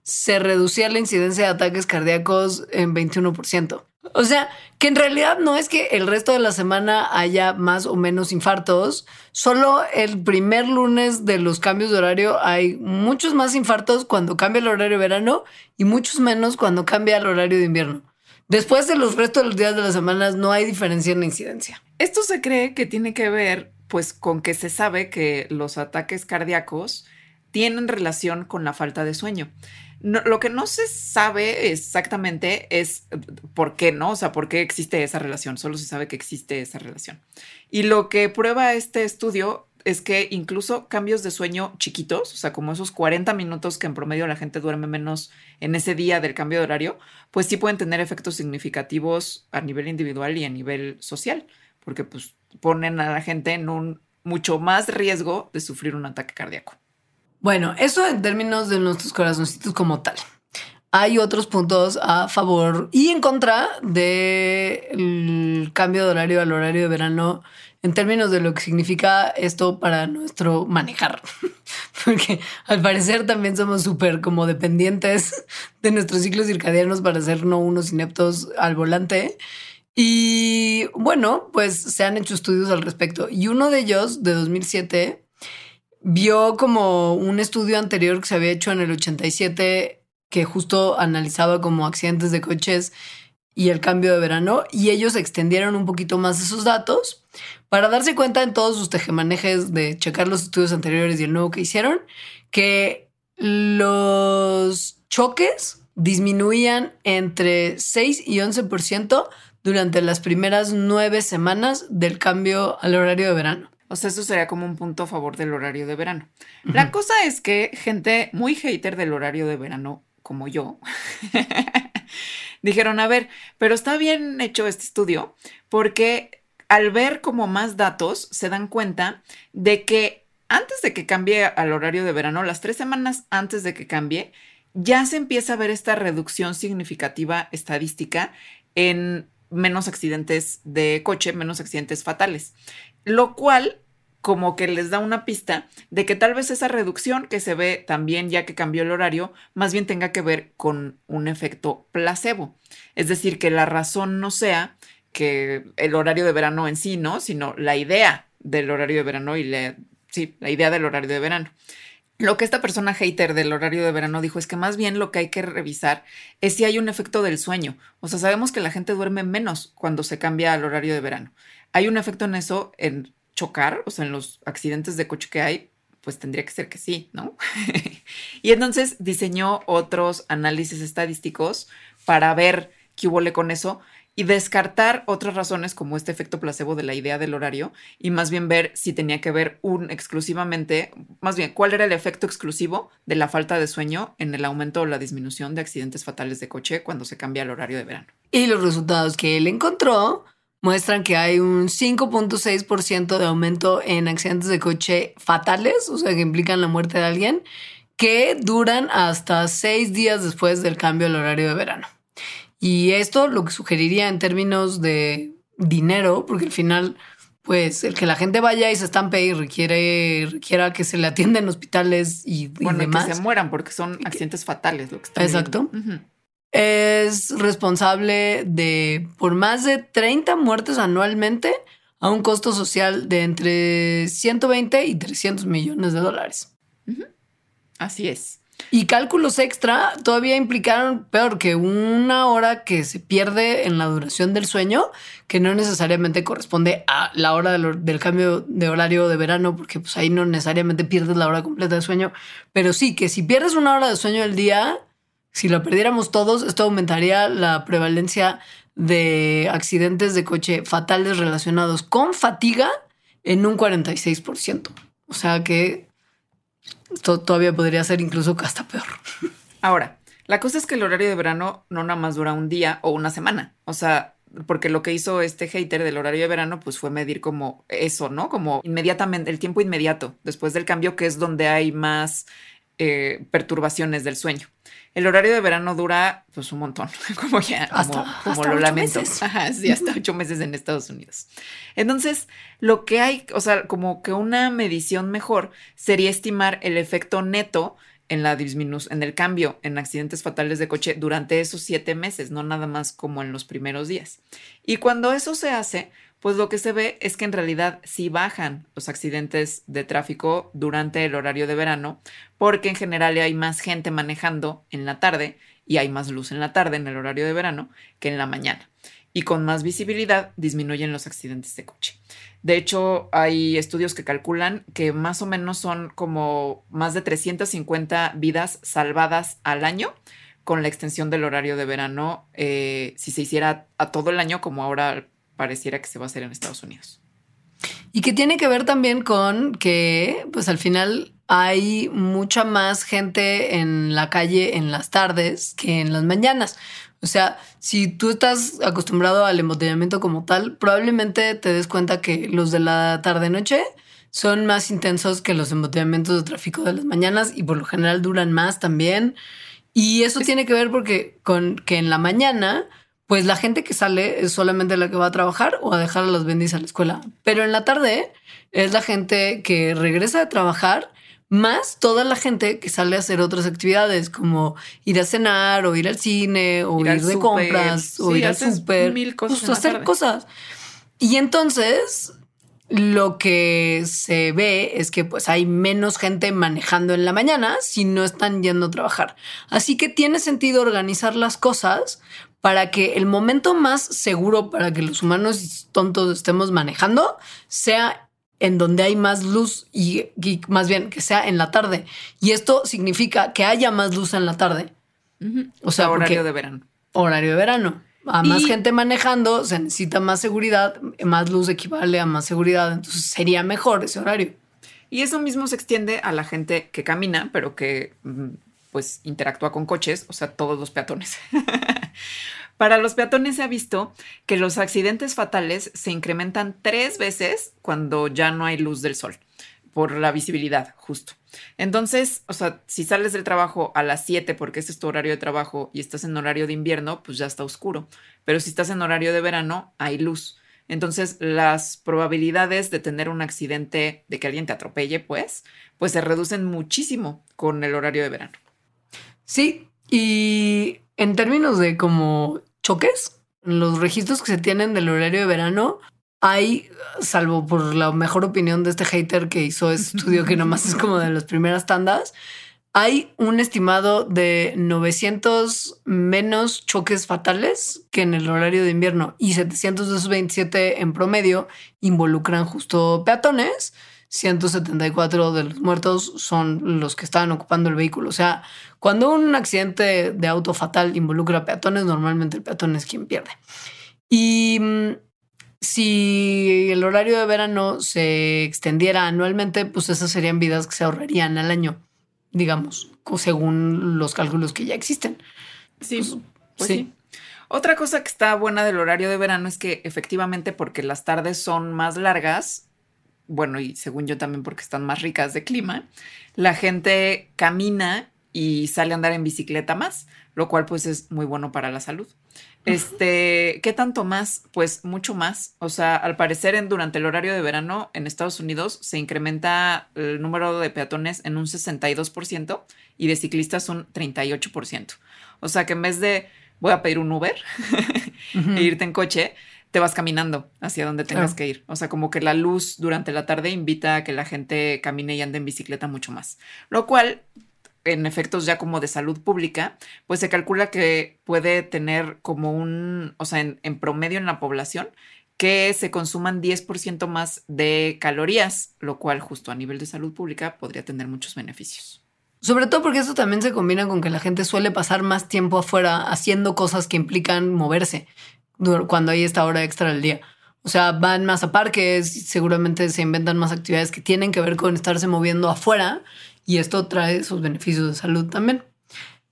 se reducía la incidencia de ataques cardíacos en 21%. O sea, que en realidad no es que el resto de la semana haya más o menos infartos, solo el primer lunes de los cambios de horario hay muchos más infartos cuando cambia el horario de verano y muchos menos cuando cambia el horario de invierno. Después de los restos de los días de las semanas no hay diferencia en la incidencia. Esto se cree que tiene que ver pues con que se sabe que los ataques cardíacos tienen relación con la falta de sueño lo que no se sabe exactamente es por qué, ¿no? O sea, por qué existe esa relación. Solo se sabe que existe esa relación. Y lo que prueba este estudio es que incluso cambios de sueño chiquitos, o sea, como esos 40 minutos que en promedio la gente duerme menos en ese día del cambio de horario, pues sí pueden tener efectos significativos a nivel individual y a nivel social, porque pues ponen a la gente en un mucho más riesgo de sufrir un ataque cardíaco. Bueno, eso en términos de nuestros corazoncitos como tal. Hay otros puntos a favor y en contra del cambio de horario al horario de verano en términos de lo que significa esto para nuestro manejar. Porque al parecer también somos súper como dependientes de nuestros ciclos circadianos para ser no unos ineptos al volante. Y bueno, pues se han hecho estudios al respecto. Y uno de ellos, de 2007, vio como un estudio anterior que se había hecho en el 87 que justo analizaba como accidentes de coches y el cambio de verano y ellos extendieron un poquito más esos datos para darse cuenta en todos sus tejemanejes de checar los estudios anteriores y el nuevo que hicieron que los choques disminuían entre 6 y 11% durante las primeras nueve semanas del cambio al horario de verano. O sea, eso sería como un punto a favor del horario de verano. La cosa es que gente muy hater del horario de verano, como yo, dijeron, a ver, pero está bien hecho este estudio porque al ver como más datos se dan cuenta de que antes de que cambie al horario de verano, las tres semanas antes de que cambie, ya se empieza a ver esta reducción significativa estadística en menos accidentes de coche, menos accidentes fatales, lo cual como que les da una pista de que tal vez esa reducción que se ve también ya que cambió el horario, más bien tenga que ver con un efecto placebo. Es decir, que la razón no sea que el horario de verano en sí, ¿no? Sino la idea del horario de verano y la, sí, la idea del horario de verano. Lo que esta persona hater del horario de verano dijo es que más bien lo que hay que revisar es si hay un efecto del sueño. O sea, sabemos que la gente duerme menos cuando se cambia al horario de verano. Hay un efecto en eso en chocar, o sea, en los accidentes de coche que hay, pues tendría que ser que sí, ¿no? y entonces diseñó otros análisis estadísticos para ver qué hubo con eso y descartar otras razones como este efecto placebo de la idea del horario y más bien ver si tenía que ver un exclusivamente, más bien, cuál era el efecto exclusivo de la falta de sueño en el aumento o la disminución de accidentes fatales de coche cuando se cambia el horario de verano. Y los resultados que él encontró muestran que hay un 5.6% de aumento en accidentes de coche fatales, o sea, que implican la muerte de alguien, que duran hasta seis días después del cambio del horario de verano. Y esto lo que sugeriría en términos de dinero, porque al final, pues el que la gente vaya y se estampe y requiere, requiera que se le atienda en hospitales y, bueno, demás. que se mueran porque son accidentes fatales lo que está Exacto. Es responsable de por más de 30 muertes anualmente a un costo social de entre 120 y 300 millones de dólares. Así es. Y cálculos extra todavía implicaron peor que una hora que se pierde en la duración del sueño, que no necesariamente corresponde a la hora del, cambio de horario de verano, porque pues ahí no necesariamente pierdes la hora completa de sueño, pero sí que si pierdes una hora de sueño al día, si lo perdiéramos todos, esto aumentaría la prevalencia de accidentes de coche fatales relacionados con fatiga en un 46%. O sea que todavía podría ser incluso hasta peor. Ahora, la cosa es que el horario de verano no nada más dura un día o una semana. O sea, porque lo que hizo este hater del horario de verano, pues fue medir como eso, ¿no? Como inmediatamente, el tiempo inmediato, después del cambio, que es donde hay más eh, perturbaciones del sueño. El horario de verano dura pues un montón, como ya, como, lo lamento. Meses. Ajá, sí, hasta ocho meses en Estados Unidos. Entonces, lo que hay, o sea, como que una medición mejor sería estimar el efecto neto en la disminución, en el cambio en accidentes fatales de coche durante esos siete meses, no nada más como en los primeros días. Y cuando eso se hace, pues lo que se ve es que en realidad sí bajan los accidentes de tráfico durante el horario de verano, porque en general hay más gente manejando en la tarde y hay más luz en la tarde en el horario de verano que en la mañana. Y con más visibilidad disminuyen los accidentes de coche. De hecho, hay estudios que calculan que más o menos son como más de 350 vidas salvadas al año con la extensión del horario de verano, eh, si se hiciera a todo el año como ahora pareciera que se va a hacer en Estados Unidos. Y que tiene que ver también con que, pues al final hay mucha más gente en la calle en las tardes que en las mañanas. O sea, si tú estás acostumbrado al embotellamiento como tal, probablemente te des cuenta que los de la tarde-noche son más intensos que los embotellamientos de tráfico de las mañanas y por lo general duran más también. Y eso tiene que ver porque con que en la mañana pues la gente que sale es solamente la que va a trabajar o a dejar a los bendis a la escuela. Pero en la tarde es la gente que regresa de trabajar, más toda la gente que sale a hacer otras actividades como ir a cenar o ir al cine o ir, de compras o ir al súper, mil cosas hacer cosas. Y entonces lo que se ve es que pues hay menos gente manejando en la mañana si no están yendo a trabajar. Así que tiene sentido organizar las cosas para que el momento más seguro para que los humanos tontos estemos manejando sea en donde hay más luz y, más bien que sea en la tarde. Y esto significa que haya más luz en la tarde. O sea, horario de verano. Horario de verano. A más gente manejando se necesita más seguridad, más luz equivale a más seguridad, entonces sería mejor ese horario. Y eso mismo se extiende a la gente que camina, pero que mm, pues interactúa con coches, o sea, todos los peatones. Para los peatones se ha visto que los accidentes fatales se incrementan tres veces cuando ya no hay luz del sol, por la visibilidad, justo. Entonces, o sea, si sales del trabajo a las 7 porque ese es tu horario de trabajo y estás en horario de invierno, pues ya está oscuro. Pero si estás en horario de verano, hay luz. Entonces, las probabilidades de tener un accidente, de que alguien te atropelle, pues, pues se reducen muchísimo con el horario de verano. Sí, y en términos de como choques, los registros que se tienen del horario de verano, hay, salvo por la mejor opinión de este hater que hizo ese estudio que nomás es como de las primeras tandas, hay un estimado de 900 menos choques fatales que en el horario de invierno y 727 en promedio involucran justo peatones 174 de los muertos son los que estaban ocupando el vehículo. O sea, cuando un accidente de auto fatal involucra a peatones, normalmente el peatón es quien pierde. Y mm, si el horario de verano se extendiera anualmente, pues esas serían vidas que se ahorrarían al año, digamos, según los cálculos que ya existen. Sí, pues, pues sí. Otra cosa que está buena del horario de verano es que efectivamente porque las tardes son más largas, bueno, y según yo también porque están más ricas de clima, la gente camina y sale a andar en bicicleta más, lo cual pues es muy bueno para la salud. Este, ¿qué tanto más? Pues mucho más. O sea, al parecer en, durante el horario de verano en Estados Unidos se incrementa el número de peatones en un 62% y de ciclistas un 38%. O sea que en vez de voy a pedir un Uber e irte en coche, te vas caminando hacia donde tengas que ir. O sea, como que la luz durante la tarde invita a que la gente camine y ande en bicicleta mucho más. Lo cual, en efectos ya como de salud pública, pues se calcula que puede tener como un, o sea, en, promedio en la población, que se consuman 10% más de calorías, lo cual justo a nivel de salud pública podría tener muchos beneficios. Sobre todo porque eso también se combina con que la gente suele pasar más tiempo afuera haciendo cosas que implican moverse cuando hay esta hora extra del día. O sea, van más a parques, seguramente se inventan más actividades que tienen que ver con estarse moviendo afuera y esto trae sus beneficios de salud también.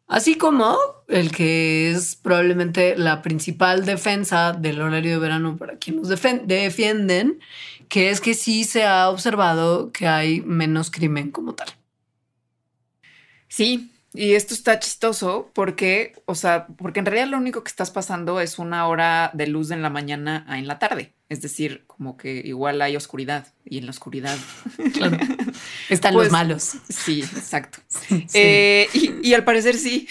Así como el que es probablemente la principal defensa del horario de verano para quienes defienden, que es que sí se ha observado que hay menos crimen como tal. Sí, y esto está chistoso porque, o sea, porque en realidad lo único que estás pasando es una hora de luz en la mañana a en la tarde. Es decir, como que igual hay oscuridad y en la oscuridad claro. están los pues, malos. Sí, exacto. Eh, y, y al parecer sí.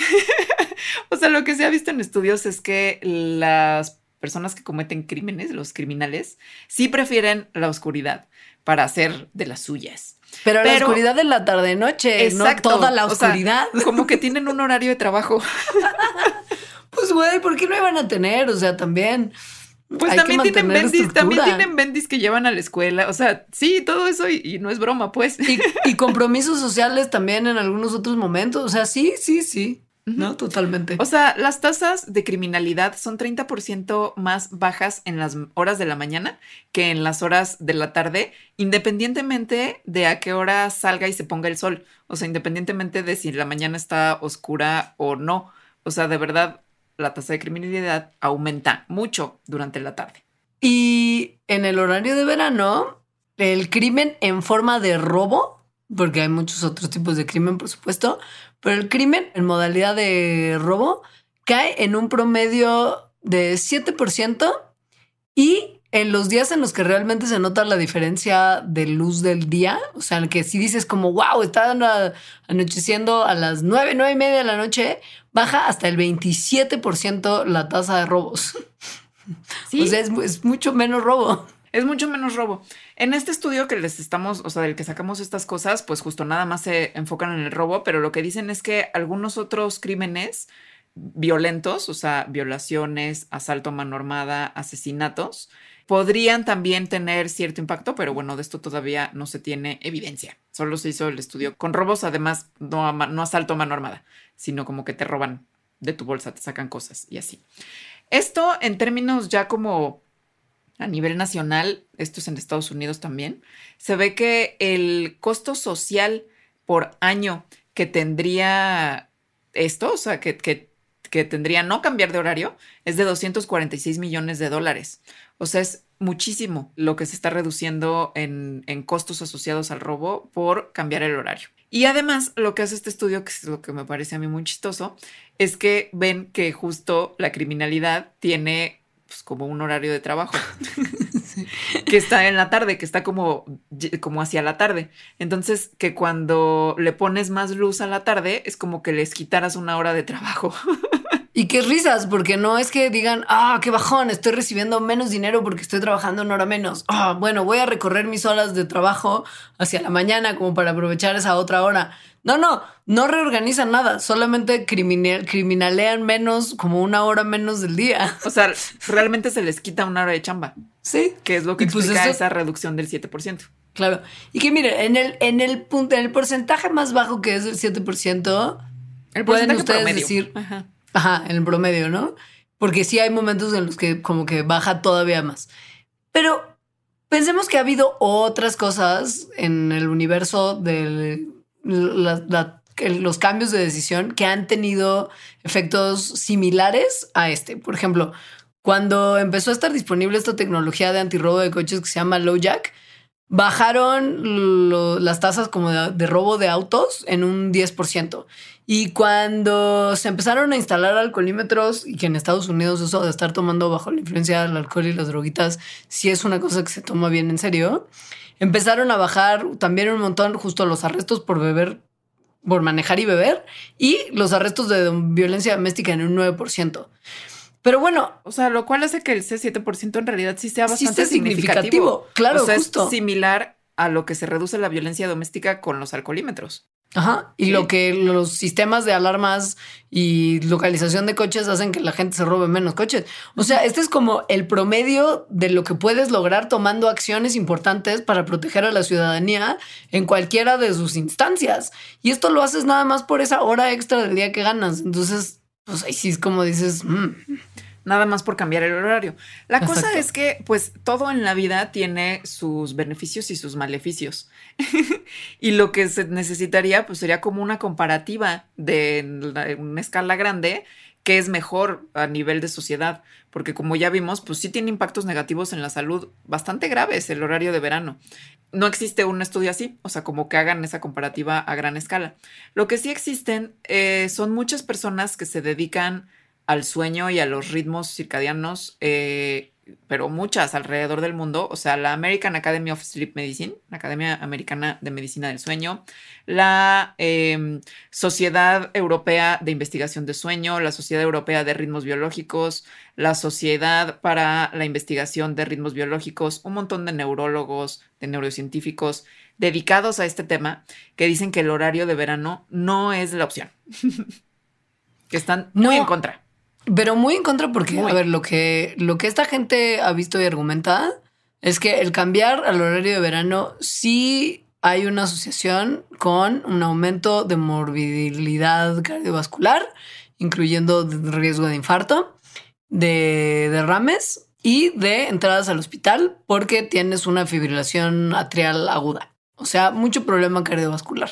o sea, lo que se ha visto en estudios es que las personas que cometen crímenes, los criminales, sí prefieren la oscuridad para hacer de las suyas. Pero, la oscuridad de la tarde-noche, no toda la oscuridad. como que tienen un horario de trabajo. pues, güey, ¿por qué no iban a tener? O sea, también. Pues también tienen bendis, también tienen bendis que llevan a la escuela. O sea, sí, todo eso y, no es broma, pues. y, compromisos sociales también en algunos otros momentos. O sea, sí, sí, sí. No, totalmente. O sea, las tasas de criminalidad son 30% más bajas en las horas de la mañana que en las horas de la tarde, independientemente de a qué hora salga y se ponga el sol. O sea, independientemente de si la mañana está oscura o no. O sea, de verdad, la tasa de criminalidad aumenta mucho durante la tarde. Y en el horario de verano, el crimen en forma de robo, porque hay muchos otros tipos de crimen, por supuesto, pero el crimen en modalidad de robo cae en un promedio de 7% y en los días en los que realmente se nota la diferencia de luz del día, o sea, en que si dices como, wow, está anocheciendo a las 9, 9 y media de la noche, baja hasta el 27% la tasa de robos. ¿Sí? O sea, es mucho menos robo. Es mucho menos robo. En este estudio que les estamos, o sea, del que sacamos estas cosas, pues justo nada más se enfocan en el robo, pero lo que dicen es que algunos otros crímenes violentos, o sea, violaciones, asalto a mano armada, asesinatos, podrían también tener cierto impacto, pero bueno, de esto todavía no se tiene evidencia. Solo se hizo el estudio con robos, además, no, no asalto a mano armada, sino como que te roban de tu bolsa, te sacan cosas y así. Esto en términos ya como a nivel nacional, esto es en Estados Unidos también, se ve que el costo social por año que tendría esto, o sea, que, tendría no cambiar de horario, es de 246 millones de dólares. O sea, es muchísimo lo que se está reduciendo en, en, costos asociados al robo por cambiar el horario. Y además, lo que hace este estudio, que es lo que me parece a mí muy chistoso, es que ven que justo la criminalidad tiene pues, como un horario de trabajo que está en la tarde, que está como, como hacia la tarde. Entonces, que cuando le pones más luz a la tarde, es como que les quitaras una hora de trabajo. Y qué risas, porque no es que digan, ah, qué bajón, estoy recibiendo menos dinero porque estoy trabajando una hora menos. Ah, bueno, voy a recorrer mis horas de trabajo hacia la mañana como para aprovechar esa otra hora. No, no, no reorganizan nada, solamente criminalean menos, como una hora menos del día. O sea, realmente se les quita una hora de chamba. Sí. Que es lo que pues explica esa reducción del 7%. Claro. Y que miren, en el, en el punto, en el porcentaje más bajo que es el 7%, El pueden porcentaje ustedes promedio. decir, Ajá. Ajá, en el promedio, ¿no? Porque sí hay momentos en los que como que baja todavía más. Pero pensemos que ha habido otras cosas en el universo de los cambios de decisión que han tenido efectos similares a este. Por ejemplo, cuando empezó a estar disponible esta tecnología de antirrobo de coches que se llama LowJack, bajaron las tasas como de, de robo de autos en un 10%. Y cuando se empezaron a instalar alcoholímetros, y que en Estados Unidos eso de estar tomando bajo la influencia del alcohol y las droguitas, sí es una cosa que se toma bien en serio, empezaron a bajar también un montón justo los arrestos por beber, por manejar y beber, y los arrestos de violencia doméstica en un 9%. Pero bueno, O sea, lo cual hace que el C7% en realidad sí sea bastante significativo. significativo. Claro, o sea, justo. es similar a lo que se reduce la violencia doméstica con los alcoholímetros. Ajá. Y Sí. lo que los sistemas de alarmas y localización de coches hacen que la gente se robe menos coches. O sea, este es como el promedio de lo que puedes lograr tomando acciones importantes para proteger a la ciudadanía en cualquiera de sus instancias. Y esto lo haces nada más por esa hora extra del día que ganas. Entonces, pues ahí sí es como dices, mm, Nada más por cambiar el horario. La cosa es que, pues, todo en la vida tiene sus beneficios y sus maleficios. y lo que se necesitaría, pues, sería como una comparativa de la- una escala grande que es mejor a nivel de sociedad, porque como ya vimos, pues sí tiene impactos negativos en la salud bastante graves el horario de verano. No existe un estudio así, o sea, como que hagan esa comparativa a gran escala. Lo que sí existen eh, son muchas personas que se dedican al sueño y a los ritmos circadianos, eh, pero muchas alrededor del mundo. O sea, la American Academy of Sleep Medicine, la Academia Americana de Medicina del Sueño, la eh, Sociedad Europea de Investigación de Sueño, la Sociedad Europea de Ritmos Biológicos, la Sociedad para la Investigación de Ritmos Biológicos, un montón de neurólogos, de neurocientíficos dedicados a este tema que dicen que el horario de verano no es la opción. que están muy No. en contra. Pero muy en contra porque, Muy. a ver, lo que, lo que esta gente ha visto y argumenta es que el cambiar al horario de verano sí hay una asociación con un aumento de morbilidad cardiovascular, incluyendo riesgo de infarto, de derrames y de entradas al hospital porque tienes una fibrilación atrial aguda. O sea, mucho problema cardiovascular.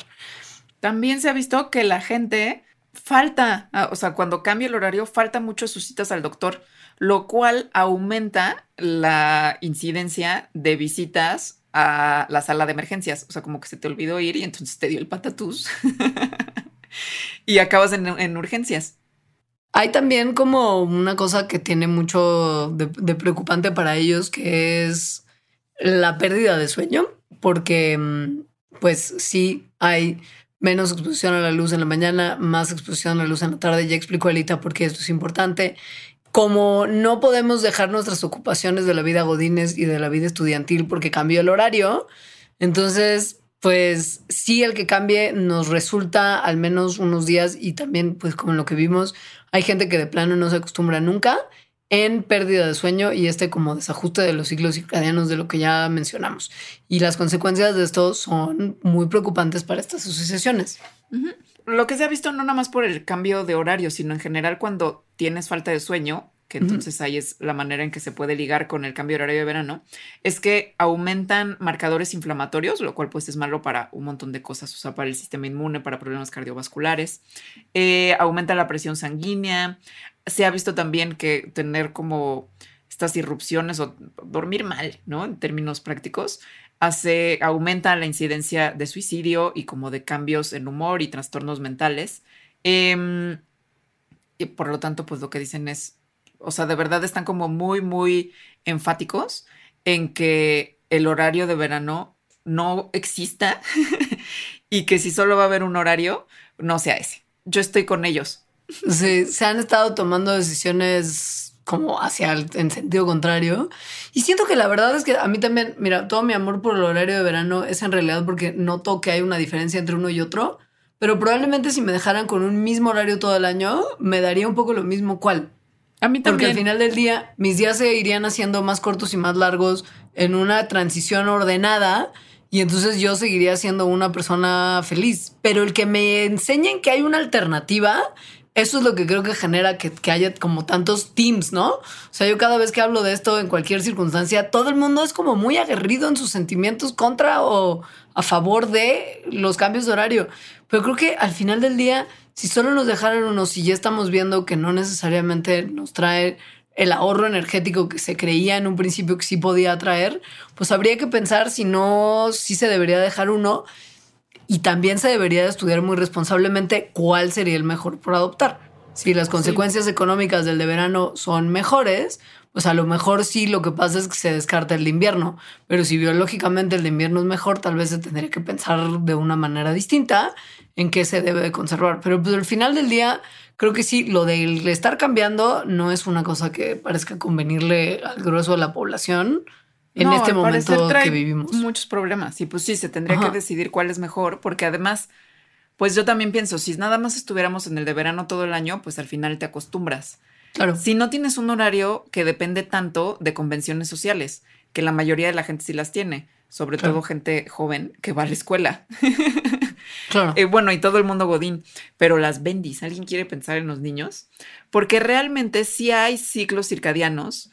También se ha visto que la gente falta, ah, o sea, cuando cambia el horario, falta mucho sus citas al doctor, lo cual aumenta la incidencia de visitas a la sala de emergencias. O sea, como que se te olvidó ir y entonces te dio el patatús y acabas en, en urgencias. Hay también como una cosa que tiene mucho de, de preocupante para ellos, que es la pérdida de sueño, porque mm, pues sí hay menos exposición a la luz en la mañana, más exposición a la luz en la tarde. Ya explico Alita por qué esto es importante. Como no podemos dejar nuestras ocupaciones de la vida godines y de la vida estudiantil porque cambió el horario, entonces pues sí el que cambie nos resulta al menos unos días y también pues como lo que vimos hay gente que de plano no se acostumbra nunca en pérdida de sueño y este como desajuste de los ciclos circadianos de lo que ya mencionamos. Y las consecuencias de esto son muy preocupantes para estas asociaciones. Lo que se ha visto no nada más por el cambio de horario, sino en general cuando tienes falta de sueño, que entonces ahí es la manera en que se puede ligar con el cambio de horario de verano, es que aumentan marcadores inflamatorios, lo cual pues es malo para un montón de cosas, o sea, para el sistema inmune, para problemas cardiovasculares, Eh, aumenta la presión sanguínea, se ha visto también que tener como estas irrupciones o dormir mal, ¿no? En términos prácticos, hace, aumenta la incidencia de suicidio y como de cambios en humor y trastornos mentales. Em, y por lo tanto, pues lo que dicen es, o sea, de verdad están como muy, muy enfáticos en que el horario de verano no exista y que si solo va a haber un horario, no sea ese. Yo estoy con ellos. Se, han estado tomando decisiones como hacia el en sentido contrario. Y siento que la verdad es que a mí también, mira, todo mi amor por el horario de verano es en realidad porque noto que hay una diferencia entre uno y otro. Pero probablemente si me dejaran con un mismo horario todo el año, me daría un poco lo mismo cuál. A mí Porque también. al final del día, mis días se irían haciendo más cortos y más largos en una transición ordenada. Y y entonces yo seguiría siendo una persona feliz. Pero el que me enseñen que hay una alternativa, eso es lo que creo que genera que, que, haya como tantos teams, ¿no? O sea, yo cada vez que hablo de esto en cualquier circunstancia, todo el mundo es como muy aguerrido en sus sentimientos contra o a favor de los cambios de horario. Pero creo que al final del día, si solo nos dejaran unos, si ya estamos viendo que no necesariamente nos trae el ahorro energético que se creía en un principio que sí podía traer, pues habría que pensar si no, si se debería dejar uno y también se debería estudiar muy responsablemente cuál sería el mejor por adoptar. Si las consecuencias económicas del de verano son mejores, pues a lo mejor sí lo que pasa es que se descarta el de invierno, pero si biológicamente el de invierno es mejor, tal vez se tendría que pensar de una manera distinta en qué se debe de conservar. Pero pues al final del día, creo que sí, lo de estar cambiando no es una cosa que parezca convenirle al grueso de la población en este momento que vivimos. Muchos problemas y pues sí, se tendría que decidir cuál es mejor, porque además, pues yo también pienso, si nada más estuviéramos en el de verano todo el año, pues al final te acostumbras. Claro. Si no tienes un horario que depende tanto de convenciones sociales, que la mayoría de la gente sí las tiene, sobre todo gente joven que va a la escuela. Claro. Eh, bueno, y todo el mundo Godín, pero las bendis, ¿alguien quiere pensar en los niños? Porque realmente sí hay ciclos circadianos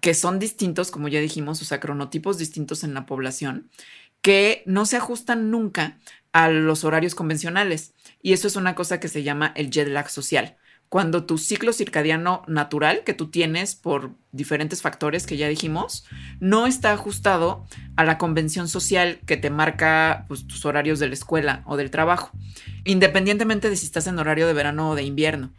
que son distintos, como ya dijimos, o sea, cronotipos distintos en la población, que no se ajustan nunca a los horarios convencionales. Y eso es una cosa que se llama el jet lag social cuando tu ciclo circadiano natural que tú tienes por diferentes factores que ya dijimos, no está ajustado a la convención social que te marca pues, tus horarios de la escuela o del trabajo, independientemente de si estás en horario de verano o de invierno.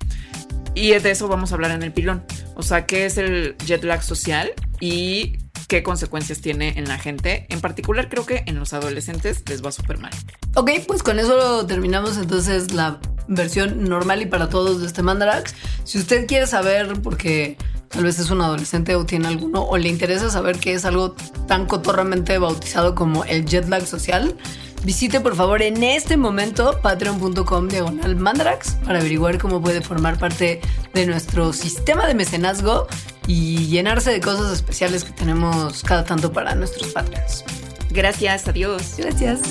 Y de eso vamos a hablar en el pilón. O sea, ¿qué es el jet lag social y qué consecuencias tiene en la gente? En particular, creo que en los adolescentes les va súper mal. Ok, pues con eso terminamos entonces la versión normal y para todos de este Mandarax. Si usted quiere saber, porque tal vez es un adolescente o tiene alguno, o le interesa saber qué es algo tan cotorramente bautizado como el jet lag social, visite por favor en este momento patreon.com diagonal mandarax para averiguar cómo puede formar parte de nuestro sistema de mecenazgo y llenarse de cosas especiales que tenemos cada tanto para nuestros patreons. Gracias, adiós. Gracias.